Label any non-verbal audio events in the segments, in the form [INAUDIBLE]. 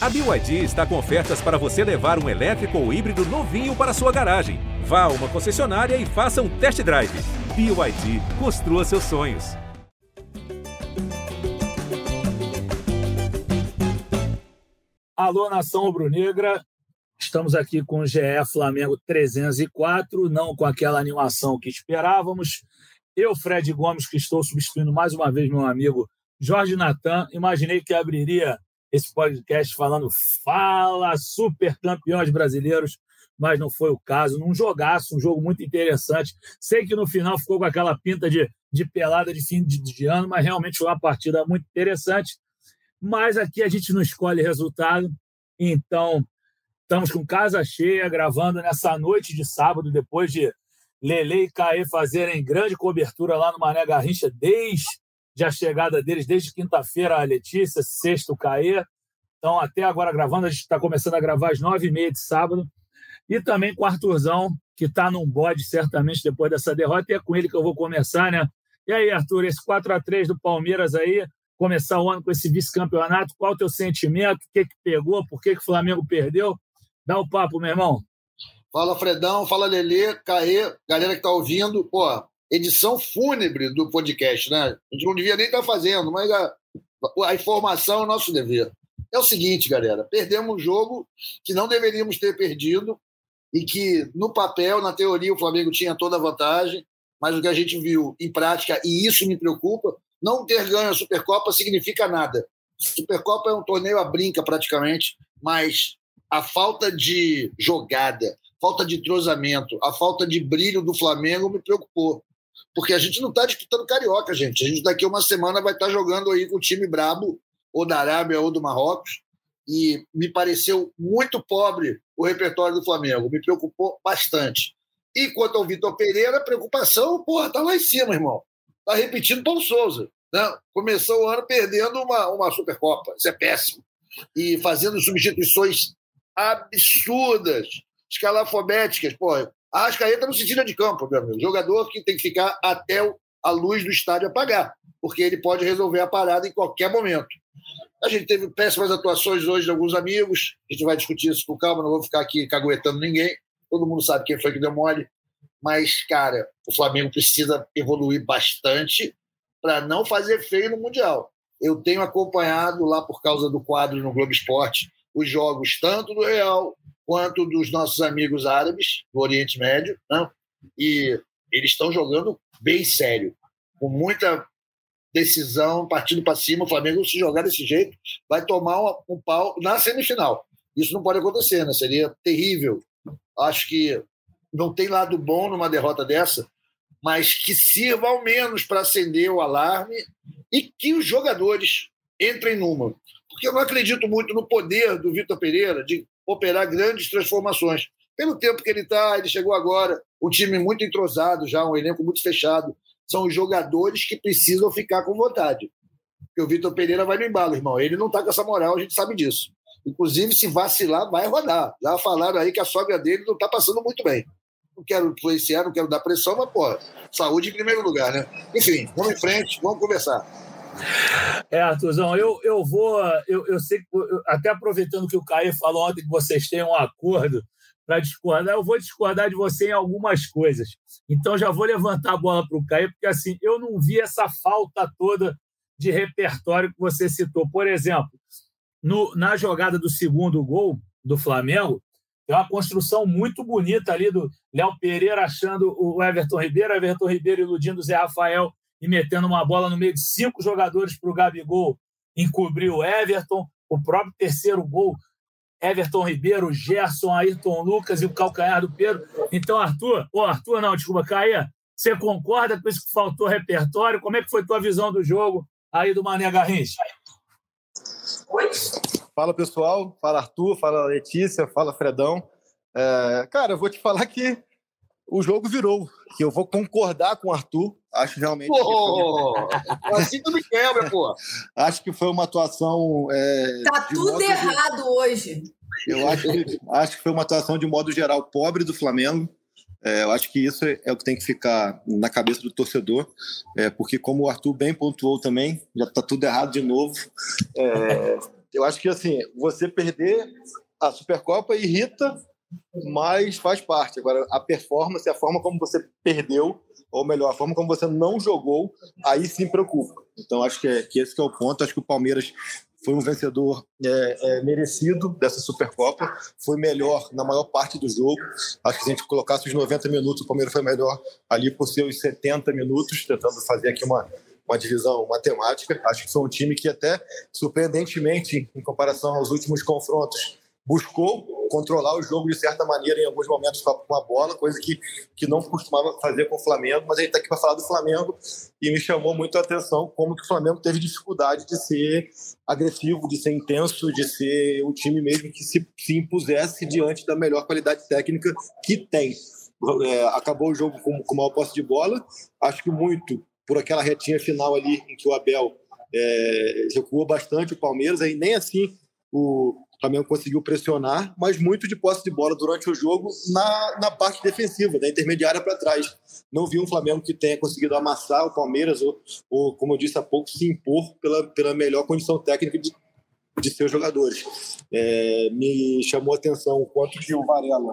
A BYD está com ofertas para você levar um elétrico ou híbrido novinho para sua garagem. Vá a uma concessionária e faça um test drive. BYD, construa seus sonhos. Alô, nação rubro-negra. Estamos aqui com o GE Flamengo 304, não com aquela animação que esperávamos. Eu, Fred Gomes, que estou substituindo mais uma vez meu amigo Jorge Natan, imaginei que abriria esse podcast falando fala super campeões brasileiros, mas não foi o caso. Num jogaço, um jogo muito interessante. Sei que no final ficou com aquela pinta de, de pelada de fim de, de ano, mas realmente foi uma partida muito interessante. Mas aqui a gente não escolhe resultado, então estamos com casa cheia, gravando nessa noite de sábado, depois de Lele e Caê fazerem grande cobertura lá no Mané Garrincha desde a chegada deles, desde quinta-feira a Letícia, sexta o Caê. Então, até agora gravando, a gente está começando a gravar às nove e meia de sábado. E também com o Arthurzão, que está num bode certamente depois dessa derrota, e é com ele que eu vou começar, né? E aí, Arthur, esse 4 a 3 do Palmeiras aí, começar o ano com esse vice-campeonato, qual o teu sentimento? O que, que pegou? Por que, que o Flamengo perdeu? Dá o papo, meu irmão. Fala, Fredão. Fala, Lelê, Caê, galera que tá ouvindo. Pô, edição fúnebre do podcast, né? A gente não devia nem estar tá fazendo, mas a, a informação é o nosso dever. É o seguinte, galera. Perdemos um jogo que não deveríamos ter perdido e que, no papel, na teoria, o Flamengo tinha toda a vantagem, mas o que a gente viu em prática, e isso me preocupa, não ter ganho a Supercopa significa nada. Supercopa é um torneio a brinca, praticamente, mas a falta de jogada, falta de entrosamento, a falta de brilho do Flamengo me preocupou. Porque a gente não está disputando carioca, gente. A gente daqui a uma semana vai estar tá jogando aí com o time brabo, ou da Arábia ou do Marrocos. E me pareceu muito pobre o repertório do Flamengo. Me preocupou bastante. E quanto ao Vitor Pereira, preocupação, porra, tá lá em cima, irmão. Tá repetindo Paulo Souza. Né? Começou o ano perdendo uma, uma Supercopa. Isso é péssimo. E fazendo substituições absurdas, escalafobéticas. Pô, a Ascaeta não se tira de campo, meu amigo. Jogador que tem que ficar até a luz do estádio apagar, porque ele pode resolver a parada em qualquer momento. A gente teve péssimas atuações hoje de alguns amigos, a gente vai discutir isso com calma, não vou ficar aqui caguetando ninguém. Todo mundo sabe quem foi que deu mole. Mas, cara, o Flamengo precisa evoluir bastante para não fazer feio no Mundial. Eu tenho acompanhado lá por causa do quadro no Globo Esporte os jogos tanto do Real quanto dos nossos amigos árabes do Oriente Médio, né? e eles estão jogando bem sério, com muita decisão, partindo para cima. O Flamengo, se jogar desse jeito, vai tomar um, pau na semifinal. Isso não pode acontecer, né? Seria terrível. Acho que não tem lado bom numa derrota dessa, mas que sirva ao menos para acender o alarme e que os jogadores entrem numa porque eu não acredito muito no poder do Vitor Pereira de operar grandes transformações. Pelo tempo que ele está, ele chegou agora, um time muito entrosado já, um elenco muito fechado. São os jogadores que precisam ficar com vontade. Porque o Vitor Pereira vai no embalo, irmão. Ele não está com essa moral, a gente sabe disso. Inclusive, se vacilar, vai rodar. Já falaram aí que a sogra dele não está passando muito bem. Não quero influenciar, não quero dar pressão, mas, pô, saúde em primeiro lugar, né? Enfim, vamos em frente, vamos conversar. É, Arthurzão, eu, eu vou. Eu, eu sei que, até aproveitando que o Caio falou ontem que vocês têm um acordo para discordar, eu vou discordar de você em algumas coisas. Então já vou levantar a bola para o Caio, porque assim, eu não vi essa falta toda de repertório que você citou. Por exemplo, no, na jogada do segundo gol do Flamengo, tem uma construção muito bonita ali do Léo Pereira achando o Everton Ribeiro, Everton Ribeiro iludindo o Zé Rafael e metendo uma bola no meio de cinco jogadores para o Gabigol encobrir o Everton. O próprio terceiro gol, Everton Ribeiro, Gerson, Ayrton Lucas e o calcanhar do Pedro. Então, Arthur, ou Arthur não, desculpa, Caia, você concorda com isso que faltou repertório? Como é que foi tua visão do jogo aí do Mané Garrincha? Oi? Fala, pessoal. Fala, Arthur. Fala, Letícia. Fala, Fredão. É, cara, eu vou te falar que o jogo virou. Que eu vou concordar com o Arthur. Acho realmente. Pô, foi... assim tu me quebra, pô. Acho que foi uma atuação. É, tá tudo errado de... hoje. Eu acho, acho que foi uma atuação de modo geral pobre do Flamengo. É, eu acho que isso é o que tem que ficar na cabeça do torcedor, é, porque como o Arthur bem pontuou também, já está tudo errado de novo. É, Eu acho que assim, você perder a Supercopa irrita, mas faz parte. Agora, a performance, a forma como você perdeu, ou melhor, a forma como você não jogou, aí sim preocupa. Então, acho que, é, que esse que é o ponto. Acho que o Palmeiras foi um vencedor é, é, merecido dessa Supercopa, foi melhor na maior parte do jogo. Acho que se a gente colocasse os 90 minutos, o Palmeiras foi melhor ali por seus 70 minutos, tentando fazer aqui uma, uma divisão matemática. Acho que foi um time que até, surpreendentemente, em comparação aos últimos confrontos, buscou controlar o jogo de certa maneira em alguns momentos com a bola, coisa que, que não costumava fazer com o Flamengo, mas gente está aqui para falar do Flamengo e me chamou muito a atenção como que o Flamengo teve dificuldade de ser agressivo, de ser intenso, de ser o time mesmo que se, se impusesse diante da melhor qualidade técnica que tem. É, acabou o jogo com, com maior posse de bola, acho que muito por aquela retinha final ali em que o Abel é, recuou bastante o Palmeiras, aí nem assim o Flamengo conseguiu pressionar, mas muito de posse de bola durante o jogo na, na parte defensiva, da intermediária para trás. Não vi um Flamengo que tenha conseguido amassar o Palmeiras ou, ou como eu disse há pouco, se impor pela, pela melhor condição técnica de, de seus jogadores. É, me chamou a atenção o quanto que o Varela,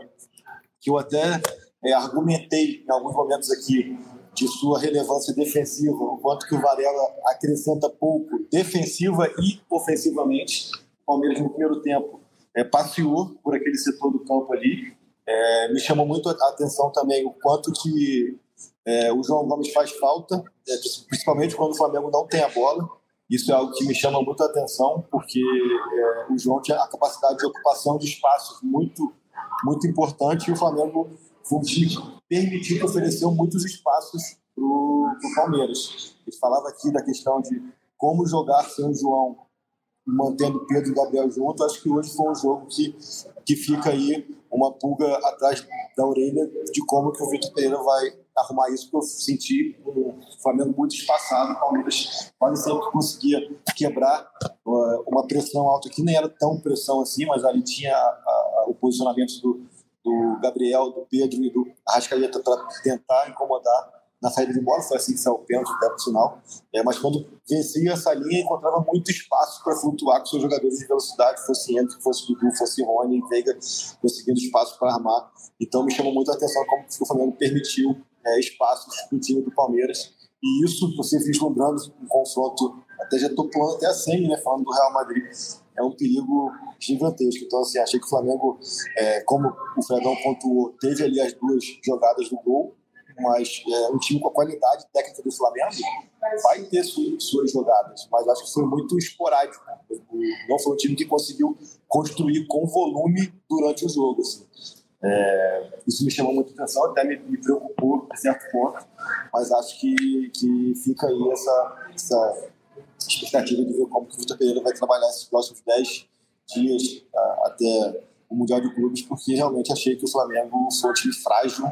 que eu até é, argumentei em alguns momentos aqui de sua relevância defensiva, o quanto que o Varela acrescenta pouco defensiva e ofensivamente Palmeiras no primeiro tempo é, passeou por aquele setor do campo ali. É, me chamou muito a atenção também o quanto que é, o João Gomes faz falta, é, principalmente quando o Flamengo não tem a bola. Isso é algo que me chama muito a atenção, porque é, o João tinha a capacidade de ocupação de espaços muito, muito importante e o Flamengo permitiu que ofereceu muitos espaços para o Palmeiras. Ele falava aqui da questão de como jogar sem o João mantendo Pedro e Gabriel junto, acho que hoje foi um jogo que, que fica aí uma pulga atrás da orelha de como que o Vitor Pereira vai arrumar isso, porque eu senti o Flamengo muito espaçado, o Palmeiras quase sempre conseguia quebrar uh, uma pressão alta que nem era tão pressão assim, mas ali tinha a, a, o posicionamento do, do Gabriel, do Pedro e do Arrascaeta para tentar incomodar na saída de bola, foi assim que saiu o pênalti até o final. É, mas quando vencia essa linha, encontrava muito espaço para flutuar com seus jogadores de velocidade, fosse Henrique, fosse Dudu, fosse Rony, Veiga, conseguindo espaço para armar. Então me chamou muito a atenção como o Flamengo permitiu é, espaços para o time do Palmeiras. E isso, você vislumbrando um confronto, até já estou pulando até a semi, né, falando do Real Madrid, é um perigo gigantesco. Então, assim, achei que o Flamengo, é, como o Fredão pontuou, teve ali as duas jogadas do gol, mas é, um time com a qualidade técnica do Flamengo vai ter suas jogadas, mas acho que foi muito esporádico. Não foi um time que conseguiu construir com volume durante o jogo. Assim. É, isso me chamou muita atenção, até me, me, preocupou a certo ponto, mas acho que, que fica aí essa, essa expectativa de ver como que o Vitor Pereira vai trabalhar esses próximos 10 dias até o Mundial de Clubes, porque realmente achei que o Flamengo foi um time frágil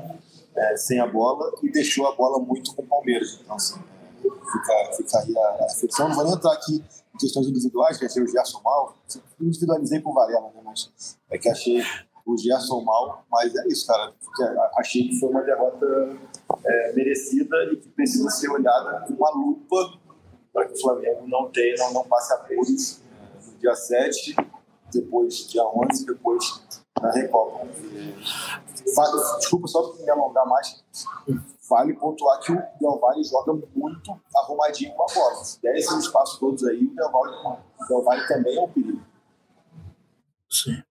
é, sem a bola e deixou a bola muito com o Palmeiras. Então, assim, é, fica, fica aí a, reflexão. Não vou nem entrar aqui em questões individuais, que achei o Gerson mal. Individualizei com o Varela, né? Mas é que achei o Gerson mal. Mas é isso, cara. Achei que foi uma derrota é, merecida e que precisa ser olhada com uma lupa para que o Flamengo não tenha, não, não passe apuros é, no dia 7, depois dia 11, depois na Recopa. Vale, desculpa só me alongar mais. Vale pontuar que o Del Valle joga muito arrumadinho com a bola. Se der esses espaços todos aí, o Del Valle, o Del Valle também é um perigo. Sim.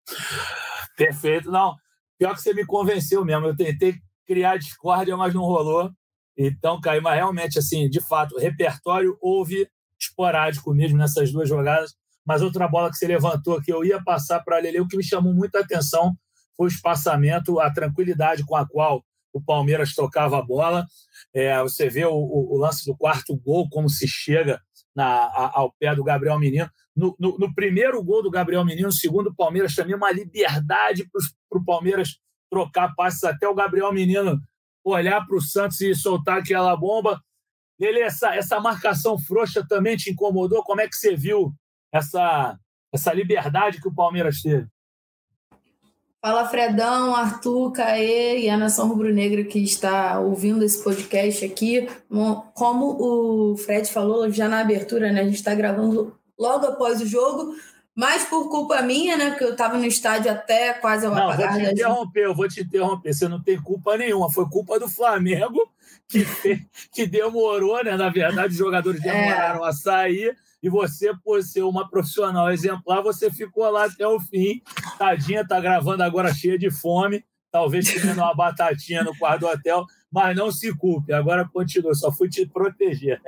Perfeito. Não, pior que você me convenceu mesmo. Eu tentei criar discórdia, mas não rolou. Então, caiu. Mas realmente, assim, de fato, repertório houve esporádico mesmo nessas duas jogadas. Mas outra bola que você levantou que eu ia passar para Lele, o que me chamou muita atenção foi o espaçamento, a tranquilidade com a qual o Palmeiras tocava a bola. É, você vê o, o, lance do quarto gol, como se chega na, a, ao pé do Gabriel Menino. No, no, no, primeiro gol do Gabriel Menino, no segundo, o Palmeiras também uma liberdade para o Palmeiras trocar passes até o Gabriel Menino olhar para o Santos e soltar aquela bomba. Ele, essa, essa marcação frouxa também te incomodou? Como é que você viu essa, essa liberdade que o Palmeiras teve? Fala Fredão, Arthur, Caê e a Nação Rubro-Negra que está ouvindo esse podcast aqui. Como o Fred falou já na abertura, né? A gente está gravando logo após o jogo, mais por culpa minha, né? Porque eu estava no estádio até quase ao não, apagar vou te interromper, eu vou te interromper. Você não tem culpa nenhuma. Foi culpa do Flamengo que, [LAUGHS] que demorou, né? Na verdade, os jogadores é. demoraram é. a sair. E você, por ser uma profissional exemplar, você ficou lá até o fim. Tadinha, tá gravando agora cheia de fome. Talvez comendo uma batatinha no quarto do hotel. Mas não se culpe. Agora continua. Só fui te proteger.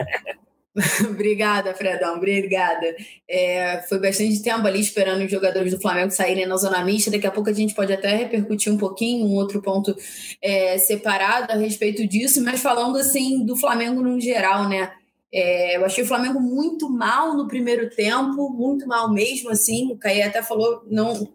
[LAUGHS] obrigada, Fredão, obrigada. É, foi bastante tempo ali esperando os jogadores do Flamengo saírem na zona mista. Daqui a pouco a gente pode até repercutir um pouquinho, um outro ponto é, separado a respeito disso, mas falando assim do Flamengo no geral, né? É, eu achei o Flamengo muito mal no primeiro tempo, muito mal mesmo, assim. O Caí até falou não,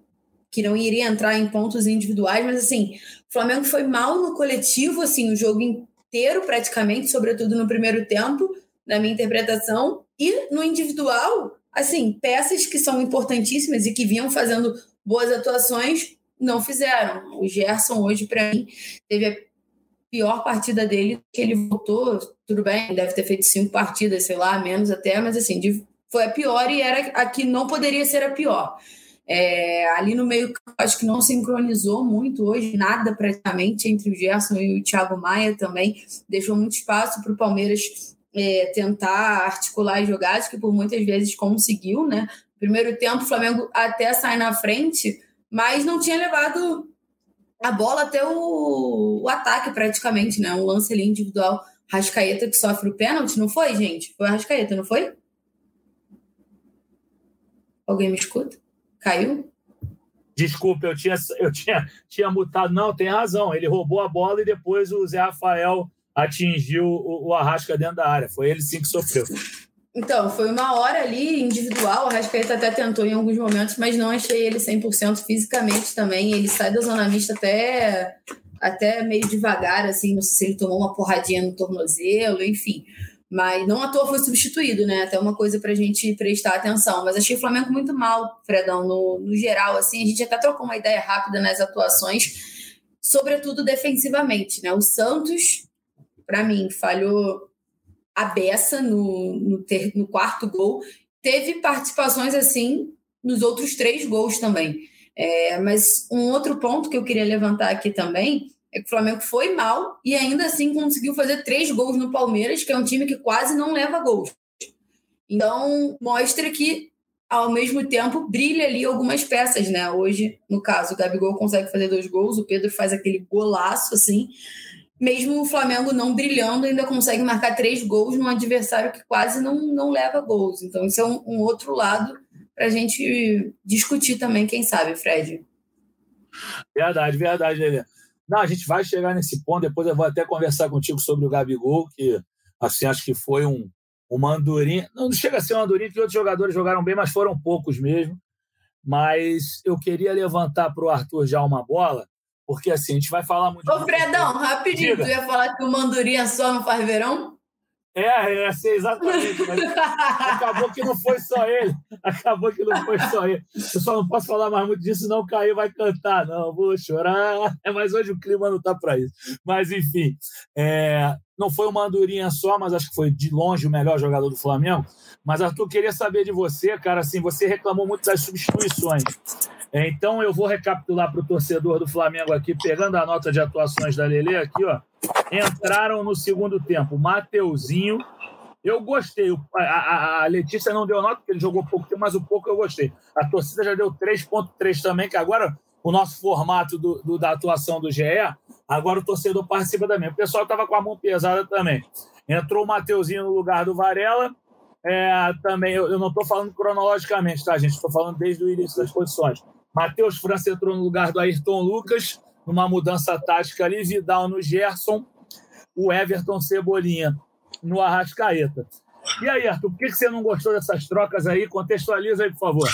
que não iria entrar em pontos individuais, mas assim, o Flamengo foi mal no coletivo, assim, o jogo inteiro praticamente, sobretudo no primeiro tempo na minha interpretação. E no individual, assim, peças que são importantíssimas e que vinham fazendo boas atuações não fizeram. O Gerson hoje, para mim, teve pior partida dele que ele voltou. Tudo bem, deve ter feito cinco partidas, sei lá, menos até, mas assim, foi a pior e era a que não poderia ser a pior. É, ali no meio, acho que não sincronizou muito hoje, nada praticamente entre o Gerson e o Thiago Maia também. Deixou muito espaço para o Palmeiras é, tentar articular as jogadas, que por muitas vezes conseguiu, né? Primeiro tempo, o Flamengo até sai na frente, mas não tinha levado a bola até o, o ataque praticamente, né? Um lance ali individual. Rascaeta que sofre o pênalti, não foi, gente? Foi a Rascaeta, não foi? Alguém me escuta? Caiu? Desculpa, eu tinha, eu tinha, tinha mutado. Não, tem razão. Ele roubou a bola e depois o Zé Rafael atingiu o, o Arrasca dentro da área. Foi ele sim que sofreu. Então, foi uma hora ali individual. O Arrascaeta até tentou em alguns momentos, mas não achei ele 100% fisicamente também. Ele sai da zona mista até, até meio devagar, assim. Não sei se ele tomou uma porradinha no tornozelo, enfim. Mas não à toa foi substituído, né? Até uma coisa para a gente prestar atenção. Mas achei o Flamengo muito mal, Fredão, no, no geral. Assim, a gente até trocou uma ideia rápida nas atuações, sobretudo defensivamente, né? O Santos para mim, falhou a beça no, no, ter, no quarto gol. Teve participações assim nos outros três gols também. É, mas um outro ponto que eu queria levantar aqui também é que o Flamengo foi mal e ainda assim conseguiu fazer três gols no Palmeiras, que é um time que quase não leva gols. Então, mostra que, ao mesmo tempo, brilha ali algumas peças, né? Hoje, no caso, o Gabigol consegue fazer dois gols, o Pedro faz aquele golaço, assim mesmo o Flamengo não brilhando, ainda consegue marcar três gols num adversário que quase não, não leva gols. Então, isso é um, um outro lado para a gente discutir também, quem sabe, Fred. Verdade, verdade, Lelê. Não, a gente vai chegar nesse ponto, depois eu vou até conversar contigo sobre o Gabigol, que assim, acho que foi um, uma andorinha. Não chega a ser uma andorinha, que outros jogadores jogaram bem, mas foram poucos mesmo. Mas eu queria levantar para o Arthur já uma bola, porque assim, a gente vai falar muito. Ô, Fredão, rapidinho, Diga. tu ia falar que o Mandurinha só não faz verão? É, é, sei exatamente. [LAUGHS] acabou que não foi só ele. Acabou que não foi só ele. Eu só não posso falar mais muito disso, não cair vai cantar. Não, vou chorar. É, mas hoje o clima não está para isso. Mas, enfim, é, não foi uma andorinha só, mas acho que foi de longe o melhor jogador do Flamengo. Mas, Arthur, queria saber de você, cara, assim, você reclamou muito das substituições. É, então eu vou recapitular para o torcedor do Flamengo aqui, pegando a nota de atuações da Lele aqui, ó. Entraram no segundo tempo Mateuzinho. Eu gostei. A, a, a, Letícia não deu nota, porque ele jogou pouco tempo, mas o pouco eu gostei. A torcida já deu 3,3 também, que agora o nosso formato do, do, da atuação do GE, agora o torcedor participa também. O pessoal estava com a mão pesada também. Entrou o Mateuzinho no lugar do Varela. É, também, eu, eu não estou falando cronologicamente, tá, gente? Estou falando desde o início das posições. Matheus França entrou no lugar do Ayrton Lucas, numa mudança tática ali, Vidal no Gerson, o Everton Cebolinha no Arrascaeta. E aí, Arthur, por que você não gostou dessas trocas aí? Contextualiza aí, por favor.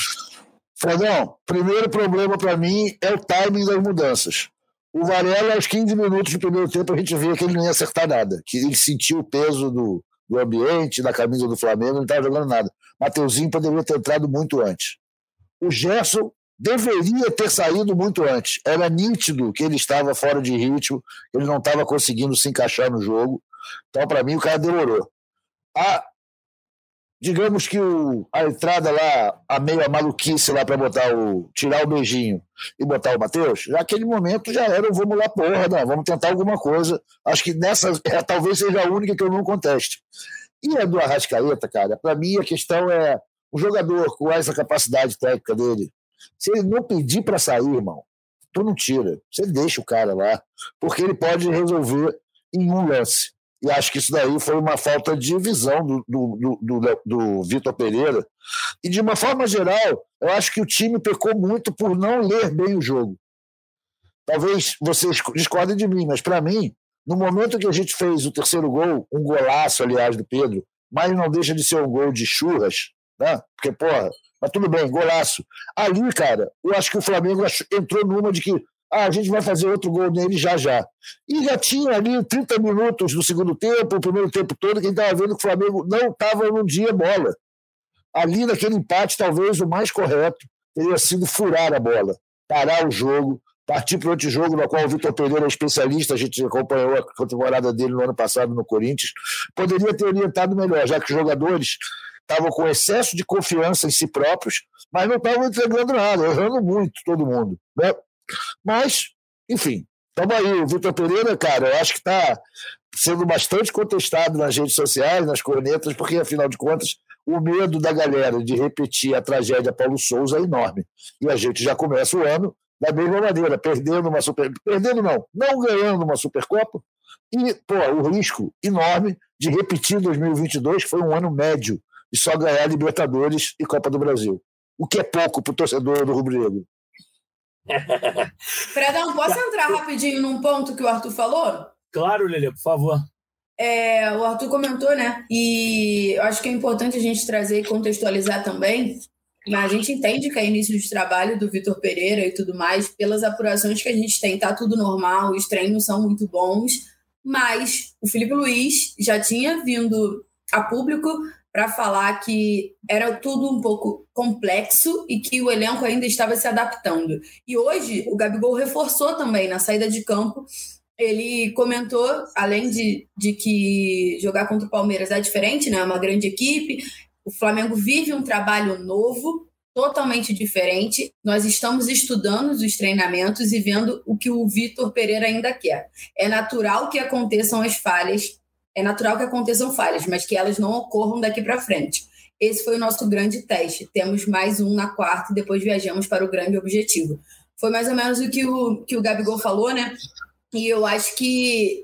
Fredão, primeiro problema para mim é o timing das mudanças. O Varela, aos 15 minutos do primeiro tempo, a gente via que ele não ia acertar nada, que ele sentiu o peso do, do ambiente, da camisa do Flamengo, não estava jogando nada. Mateuzinho poderia ter entrado muito antes. O Gerson deveria ter saído muito antes. Era nítido que ele estava fora de ritmo, ele não estava conseguindo se encaixar no jogo. Então, para mim, o cara demorou. A, digamos que o, a entrada lá, a meia maluquice lá para botar o. tirar o beijinho e botar o Matheus, naquele momento já era, vamos lá, porra, não, vamos tentar alguma coisa. Acho que nessa [LAUGHS] é, talvez seja a única que eu não conteste. E a do Arrascaeta, cara, para mim a questão é o jogador com essa capacidade técnica dele. Se ele não pedir para sair, irmão, tu não tira. Você deixa o cara lá, porque ele pode resolver em um lance. E acho que isso daí foi uma falta de visão do, do, do, do, Vitor Pereira. E de uma forma geral, eu acho que o time pecou muito por não ler bem o jogo. Talvez vocês discordem de mim, mas para mim, no momento que a gente fez o terceiro gol, um golaço, aliás, do Pedro, mas não deixa de ser um gol de churras, né? Porque, porra, mas tudo bem, golaço. Ali, cara, eu acho que o Flamengo entrou numa de que ah, a gente vai fazer outro gol nele já já. E já tinha ali 30 minutos do segundo tempo, o primeiro tempo todo, quem estava vendo que o Flamengo não estava num dia bola. Ali, naquele empate, talvez o mais correto teria sido furar a bola, parar o jogo, partir para outro jogo, no qual o Vitor Pereira é especialista, a gente acompanhou a temporada dele no ano passado no Corinthians. Poderia ter orientado melhor, já que os jogadores estavam com excesso de confiança em si próprios, mas não estavam entregando nada, errando muito todo mundo. Né? Mas, enfim, estamos aí. O Vitor Pereira, cara, eu acho que está sendo bastante contestado nas redes sociais, nas cornetas, porque, afinal de contas, o medo da galera de repetir a tragédia Paulo Souza é enorme. E a gente já começa o ano da mesma maneira, perdendo uma super. Perdendo não, não ganhando uma Supercopa. E, pô, o risco enorme de repetir 2022, que foi um ano médio, e só ganhar Libertadores e Copa do Brasil. O que é pouco para o torcedor do Rubro Negro. [LAUGHS] Fredão, posso entrar rapidinho num ponto que o Arthur falou? Claro, Lelê, por favor. É, o Arthur comentou, né? E eu acho que é importante a gente trazer e contextualizar também. Mas a gente entende que é início de trabalho do Vitor Pereira e tudo mais, pelas apurações que a gente tem, tá tudo normal, os treinos são muito bons, mas o Felipe Luiz já tinha vindo a público para falar que era tudo um pouco complexo e que o elenco ainda estava se adaptando. E hoje o Gabigol reforçou também na saída de campo. Ele comentou, além de, de que jogar contra o Palmeiras é diferente, né? É uma grande equipe. O Flamengo vive um trabalho novo, totalmente diferente. Nós estamos estudando os treinamentos e vendo o que o Vitor Pereira ainda quer. É natural que aconteçam as falhas é natural que aconteçam falhas, mas que elas não ocorram daqui para frente. Esse foi o nosso grande teste. Temos mais um na quarta e depois viajamos para o grande objetivo. Foi mais ou menos o que o, que o Gabigol falou, né? E eu acho que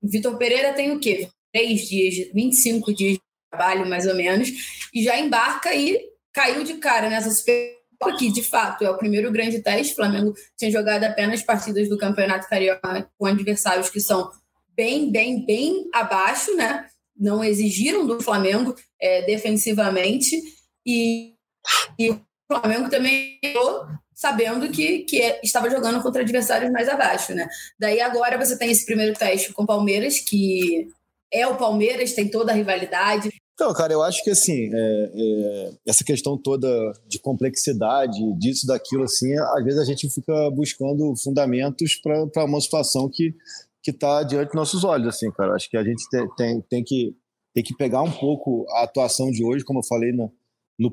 Vitor Pereira tem o quê? Três dias, 25 dias de trabalho, mais ou menos, e já embarca e caiu de cara nessa super que de fato é o primeiro grande teste. O Flamengo tinha jogado apenas partidas do Campeonato Carioca com adversários que são bem, bem, bem abaixo, né? Não exigiram do Flamengo é, defensivamente e, e, o Flamengo também sabendo que, que é, estava jogando contra adversários mais abaixo, né? Daí agora você tem esse primeiro teste com o Palmeiras, que é o Palmeiras, tem toda a rivalidade. Então, cara, eu acho que assim, é, é, essa questão toda de complexidade, disso, daquilo, assim, às vezes a gente fica buscando fundamentos para uma situação que que está diante dos nossos olhos, assim, cara. Acho que a gente tem, tem, tem, que, tem que pegar um pouco a atuação de hoje, como eu falei no, no,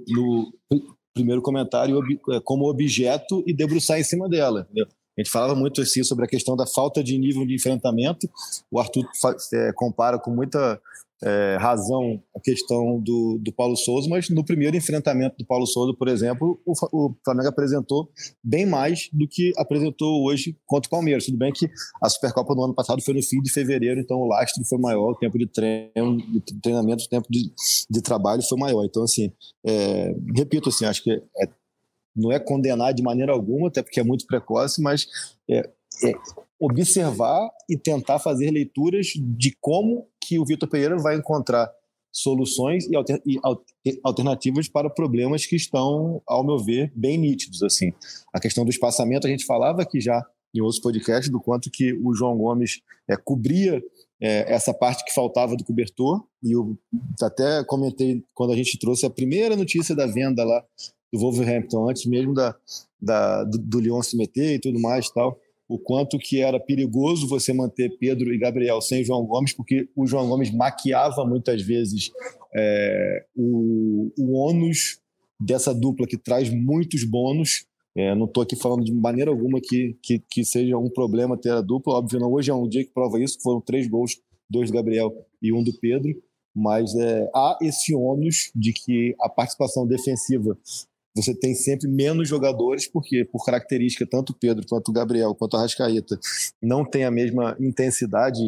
no primeiro comentário, é, como objeto e debruçar em cima dela. Entendeu? A gente falava muito assim sobre a questão da falta de nível de enfrentamento. O Arthur é, compara com muita é, razão a questão do, do Paulo Souza, mas no primeiro enfrentamento do Paulo Souza, por exemplo, o, o, Flamengo apresentou bem mais do que apresentou hoje contra o Palmeiras. Tudo bem que a Supercopa do ano passado foi no fim de fevereiro, então o lastro foi maior, o tempo de treino, de treinamento, o tempo de, de trabalho foi maior. Então, assim, é, repito, assim, acho que é, não é condenar de maneira alguma, até porque é muito precoce, mas é, é observar e tentar fazer leituras de como que o Vitor Pereira vai encontrar soluções e, alter, alternativas para problemas que estão, ao meu ver, bem nítidos. Assim, a questão do espaçamento a gente falava aqui já em outros podcasts do quanto que o João Gomes é, cobria é, essa parte que faltava do cobertor e eu até comentei quando a gente trouxe a primeira notícia da venda lá do Wolverhampton antes mesmo da, da do, do Lyon se meter e tudo mais tal o quanto que era perigoso você manter Pedro e Gabriel sem João Gomes, porque o João Gomes maquiava muitas vezes é, o, o ônus dessa dupla que traz muitos bônus. É, não estou aqui falando de maneira alguma que, que, que, seja um problema ter a dupla, óbvio, não. Hoje é um dia que prova isso, foram três gols, dois do Gabriel e um do Pedro, mas é, há esse ônus de que a participação defensiva você tem sempre menos jogadores, porque por característica, tanto o Pedro quanto o Gabriel, quanto a Rascaeta, não tem a mesma intensidade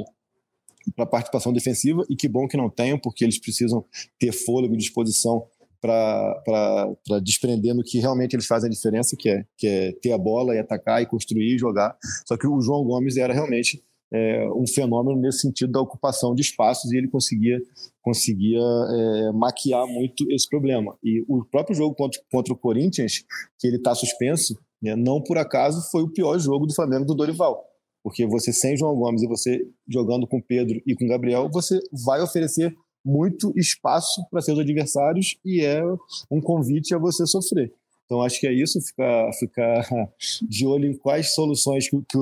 para participação defensiva, e que bom que não tenham, porque eles precisam ter fôlego e disposição para desprender no que realmente eles fazem a diferença, que é, que é ter a bola e atacar e construir e jogar. Só que o João Gomes era realmente é, um fenômeno nesse sentido da ocupação de espaços e ele conseguia, conseguia é, maquiar muito esse problema. E o próprio jogo contra, contra o Corinthians, que ele está suspenso, né, não por acaso foi o pior jogo do Flamengo do Dorival. Porque você sem João Gomes e você jogando com Pedro e com Gabriel, você vai oferecer muito espaço para seus adversários e é um convite a você sofrer. Então, acho que é isso, ficar, ficar [LAUGHS] de olho em quais soluções que, que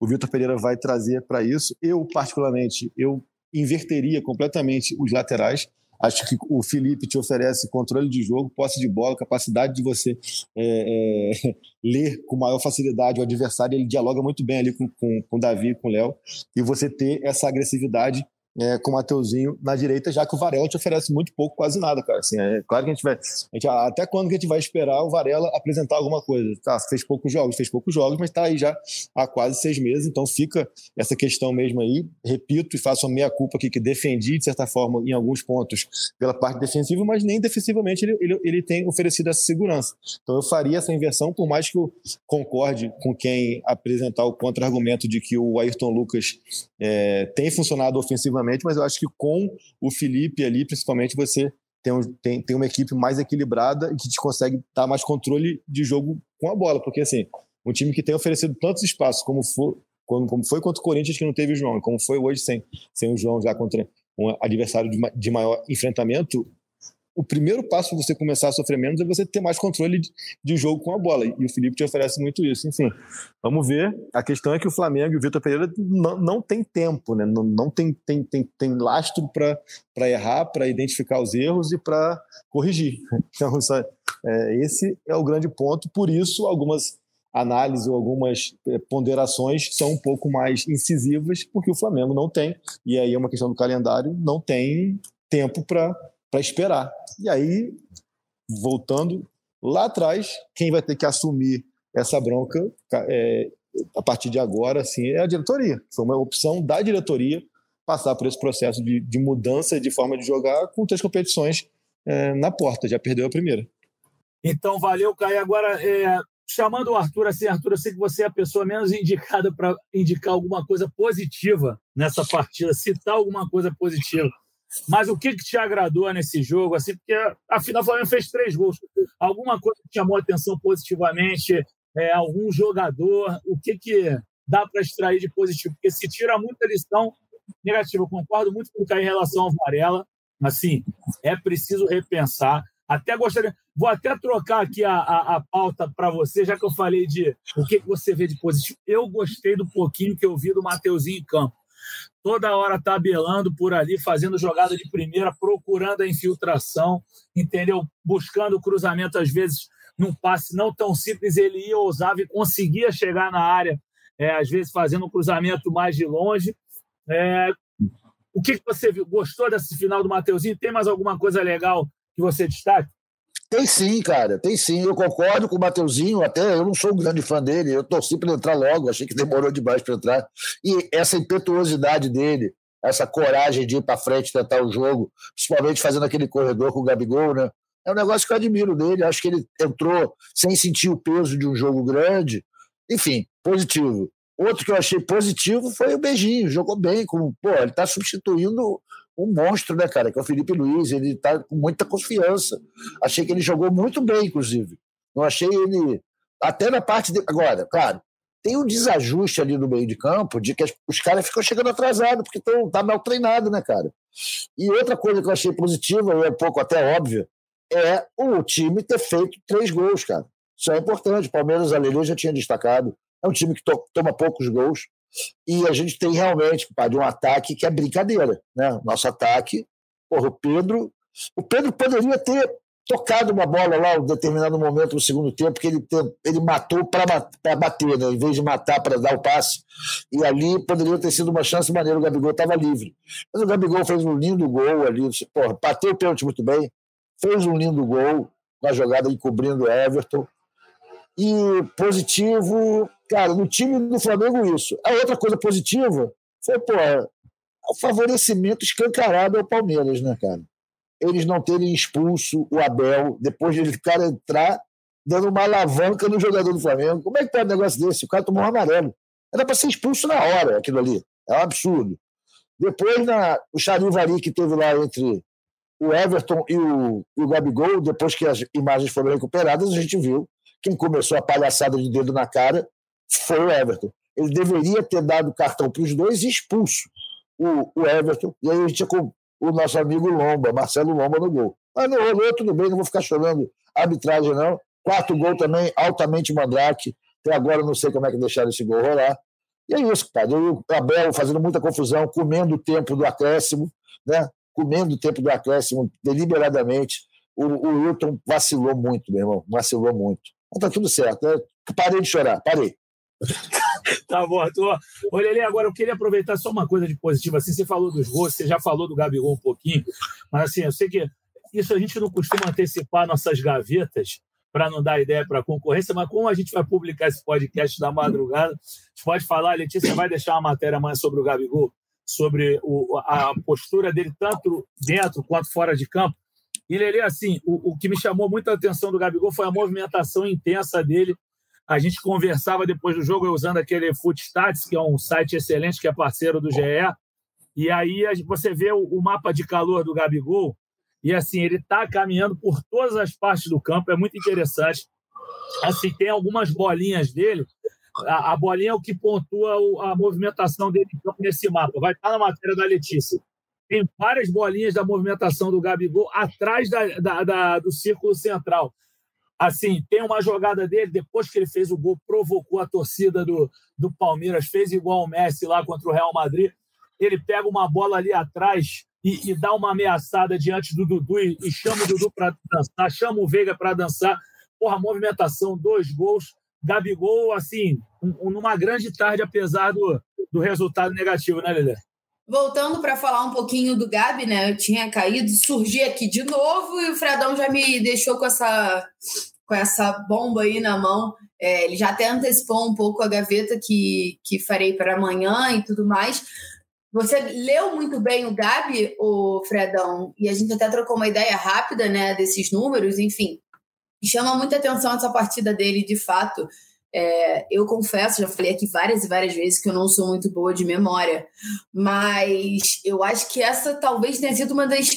o Vitor Pereira vai trazer para isso. Eu, particularmente, eu inverteria completamente os laterais. Acho que o Felipe te oferece controle de jogo, posse de bola, capacidade de você é, é, [LAUGHS] ler com maior facilidade o adversário. Ele dialoga muito bem ali com, com, com o Davi com o Léo. E você ter essa agressividade é, com o Mateuzinho na direita, já que o Varela te oferece muito pouco, quase nada, cara. Assim, é claro que a gente vai. A gente, até quando que a gente vai esperar o Varela apresentar alguma coisa? Tá, fez poucos jogos, fez poucos jogos, mas está aí já há quase seis meses, então fica essa questão mesmo aí. Repito e faço a meia culpa aqui, que defendi, de certa forma, em alguns pontos, pela parte defensiva, mas nem defensivamente ele, ele, ele tem oferecido essa segurança. Então eu faria essa inversão, por mais que eu concorde com quem apresentar o contra-argumento de que o Ayrton Lucas é, tem funcionado ofensivamente mas eu acho que com o Felipe ali, principalmente, você tem, um, tem, tem uma equipe mais equilibrada e que te consegue dar mais controle de jogo com a bola, porque assim, um time que tem oferecido tantos espaços como foi, como, como foi contra o Corinthians que não teve o João, como foi hoje sem, sem o João já contra um adversário de, de maior enfrentamento, o primeiro passo para você começar a sofrer menos é você ter mais controle de, de, jogo com a bola. E o Felipe te oferece muito isso. Enfim, vamos ver. A questão é que o Flamengo e o Vitor Pereira não, não tem tempo, né? não, não tem, tem, tem, tem lastro para errar, para identificar os erros e para corrigir. [LAUGHS] Então, é, esse é o grande ponto. Por isso, algumas análises ou algumas é, ponderações são um pouco mais incisivas, porque o Flamengo não tem, e aí é uma questão do calendário, não tem tempo para para esperar. E aí, voltando lá atrás, quem vai ter que assumir essa bronca é, a partir de agora assim, é a diretoria. Foi uma opção da diretoria passar por esse processo de, de mudança de forma de jogar com três competições é, na porta. Já perdeu a primeira. Então, valeu, Caio. Agora, é, chamando o Arthur assim, Arthur, eu sei que você é a pessoa menos indicada para indicar alguma coisa positiva nessa partida, citar alguma coisa positiva. Mas o que, que te agradou nesse jogo? Assim, porque afinal o Flamengo fez três gols. Alguma coisa que chamou a atenção positivamente? É, algum jogador? O que, que dá para extrair de positivo? Porque se tira muita lição negativa. Eu concordo muito com o Caio em relação ao Varela. Assim, é preciso repensar. Até gostaria. Vou até trocar aqui a, a, a pauta para você, já que eu falei de o que, que você vê de positivo. Eu gostei do pouquinho que eu vi do Mateuzinho em campo toda hora tabelando por ali, fazendo jogada de primeira, procurando a infiltração, entendeu? Buscando o cruzamento, às vezes, num passe não tão simples, ele ia, ousava e conseguia chegar na área, é, às vezes fazendo um cruzamento mais de longe. É, o que, que você viu? Gostou desse final do Mateuzinho? Tem mais alguma coisa legal que você destaque? Tem sim, cara, tem sim. Eu concordo com o Mateuzinho, até eu não sou um grande fã dele, eu torci para entrar logo, achei que demorou demais para entrar. E essa impetuosidade dele, essa coragem de ir para frente tentar o jogo, principalmente fazendo aquele corredor com o Gabigol, né? É um negócio que eu admiro dele. Acho que ele entrou sem sentir o peso de um jogo grande. Enfim, positivo. Outro que eu achei positivo foi o Beijinho, jogou bem, como, pô, ele está substituindo um monstro, né, cara? Que é o Felipe Luiz, ele está com muita confiança. Achei que ele jogou muito bem, inclusive. Não achei ele. Até na parte. De... Agora, claro, tem um desajuste ali no meio de campo de que os caras ficam chegando atrasados, porque estão tá mal treinado, né, cara? E outra coisa que eu achei positiva, é um pouco até óbvia, é o time ter feito três gols, cara. Isso é importante. O Palmeiras, Aleluia, já tinha destacado. é um time que to toma poucos gols. E a gente tem realmente, compadre, um ataque que é brincadeira. Né? Nosso ataque, porra, o Pedro. O Pedro poderia ter tocado uma bola lá em um determinado momento no segundo tempo, que ele, ele matou para bater, né? em vez de matar para dar o passe. E ali poderia ter sido uma chance maneira, o Gabigol estava livre. Mas o Gabigol fez um lindo gol ali, porra, bateu o pênalti muito bem, fez um lindo gol na jogada encobrindo o Everton. E positivo, cara, no time do Flamengo isso. A outra coisa positiva foi, porra, o favorecimento escancarado ao Palmeiras, né, cara? eles não terem expulso o Abel depois de ele ficar entrar dando uma alavanca no jogador do Flamengo. Como é que pode um negócio desse? O cara tomou um amarelo. Era para ser expulso na hora aquilo ali. É um absurdo. Depois, na, o charivari que teve lá entre o Everton e o, e o Gabigol, depois que as imagens foram recuperadas, a gente viu quem começou a palhaçada de dedo na cara foi o Everton. Ele deveria ter dado cartão para os dois e expulso o, o Everton. E aí a gente ia o nosso amigo Lomba, Marcelo Lomba no gol. Mas não rolou, tudo bem, não vou ficar chorando arbitragem, não. Quarto gol também, altamente mandrake. Até agora não sei como é que deixaram esse gol rolar. E é isso, cara. E o Abel fazendo muita confusão, comendo o tempo do acréscimo, né? Comendo o tempo do acréscimo deliberadamente. O, o Wilton vacilou muito, meu irmão. Vacilou muito. Mas tá tudo certo. Né? Parei de chorar, parei. [LAUGHS] tá bom, Arthur. Olha ali, agora eu queria aproveitar só uma coisa de positivo. Assim, você falou dos gols, você já falou do Gabigol um pouquinho, mas assim, eu sei que isso a gente não costuma antecipar nossas gavetas para não dar ideia para a concorrência, mas como a gente vai publicar esse podcast da madrugada, a gente pode falar, Letícia vai deixar uma matéria amanhã sobre o Gabigol, sobre o, a postura dele tanto dentro quanto fora de campo. E ele, assim, o, o que me chamou muita atenção do Gabigol foi a movimentação intensa dele a gente conversava depois do jogo usando aquele Footstats, que é um site excelente, que é parceiro do GE. E aí você vê o mapa de calor do Gabigol, e assim, ele está caminhando por todas as partes do campo, é muito interessante. Assim, tem algumas bolinhas dele. A, a bolinha é o que pontua a movimentação dele nesse mapa. Vai estar na matéria da Letícia. Tem várias bolinhas da movimentação do Gabigol atrás da, da, da do círculo central. Assim, tem uma jogada dele, depois que ele fez o gol, provocou a torcida do, do Palmeiras, fez igual o Messi lá contra o Real Madrid. Ele pega uma bola ali atrás e, e dá uma ameaçada diante do Dudu e, e chama o Dudu para dançar, chama o Veiga para dançar. Porra, movimentação, dois gols. Gabigol, assim, um, numa grande tarde, apesar do, do resultado negativo, né, Lelê? Voltando para falar um pouquinho do Gabi, né? Eu tinha caído, surgi aqui de novo e o Fredão já me deixou com essa, com essa bomba aí na mão. É, ele já até antecipou um pouco a gaveta que, que farei para amanhã e tudo mais. Você leu muito bem o Gabi, o Fredão, e a gente até trocou uma ideia rápida, né, desses números, enfim. Chama muita atenção essa partida dele, de fato. É, eu confesso, já falei aqui várias e várias vezes que eu não sou muito boa de memória, mas eu acho que essa talvez tenha sido uma das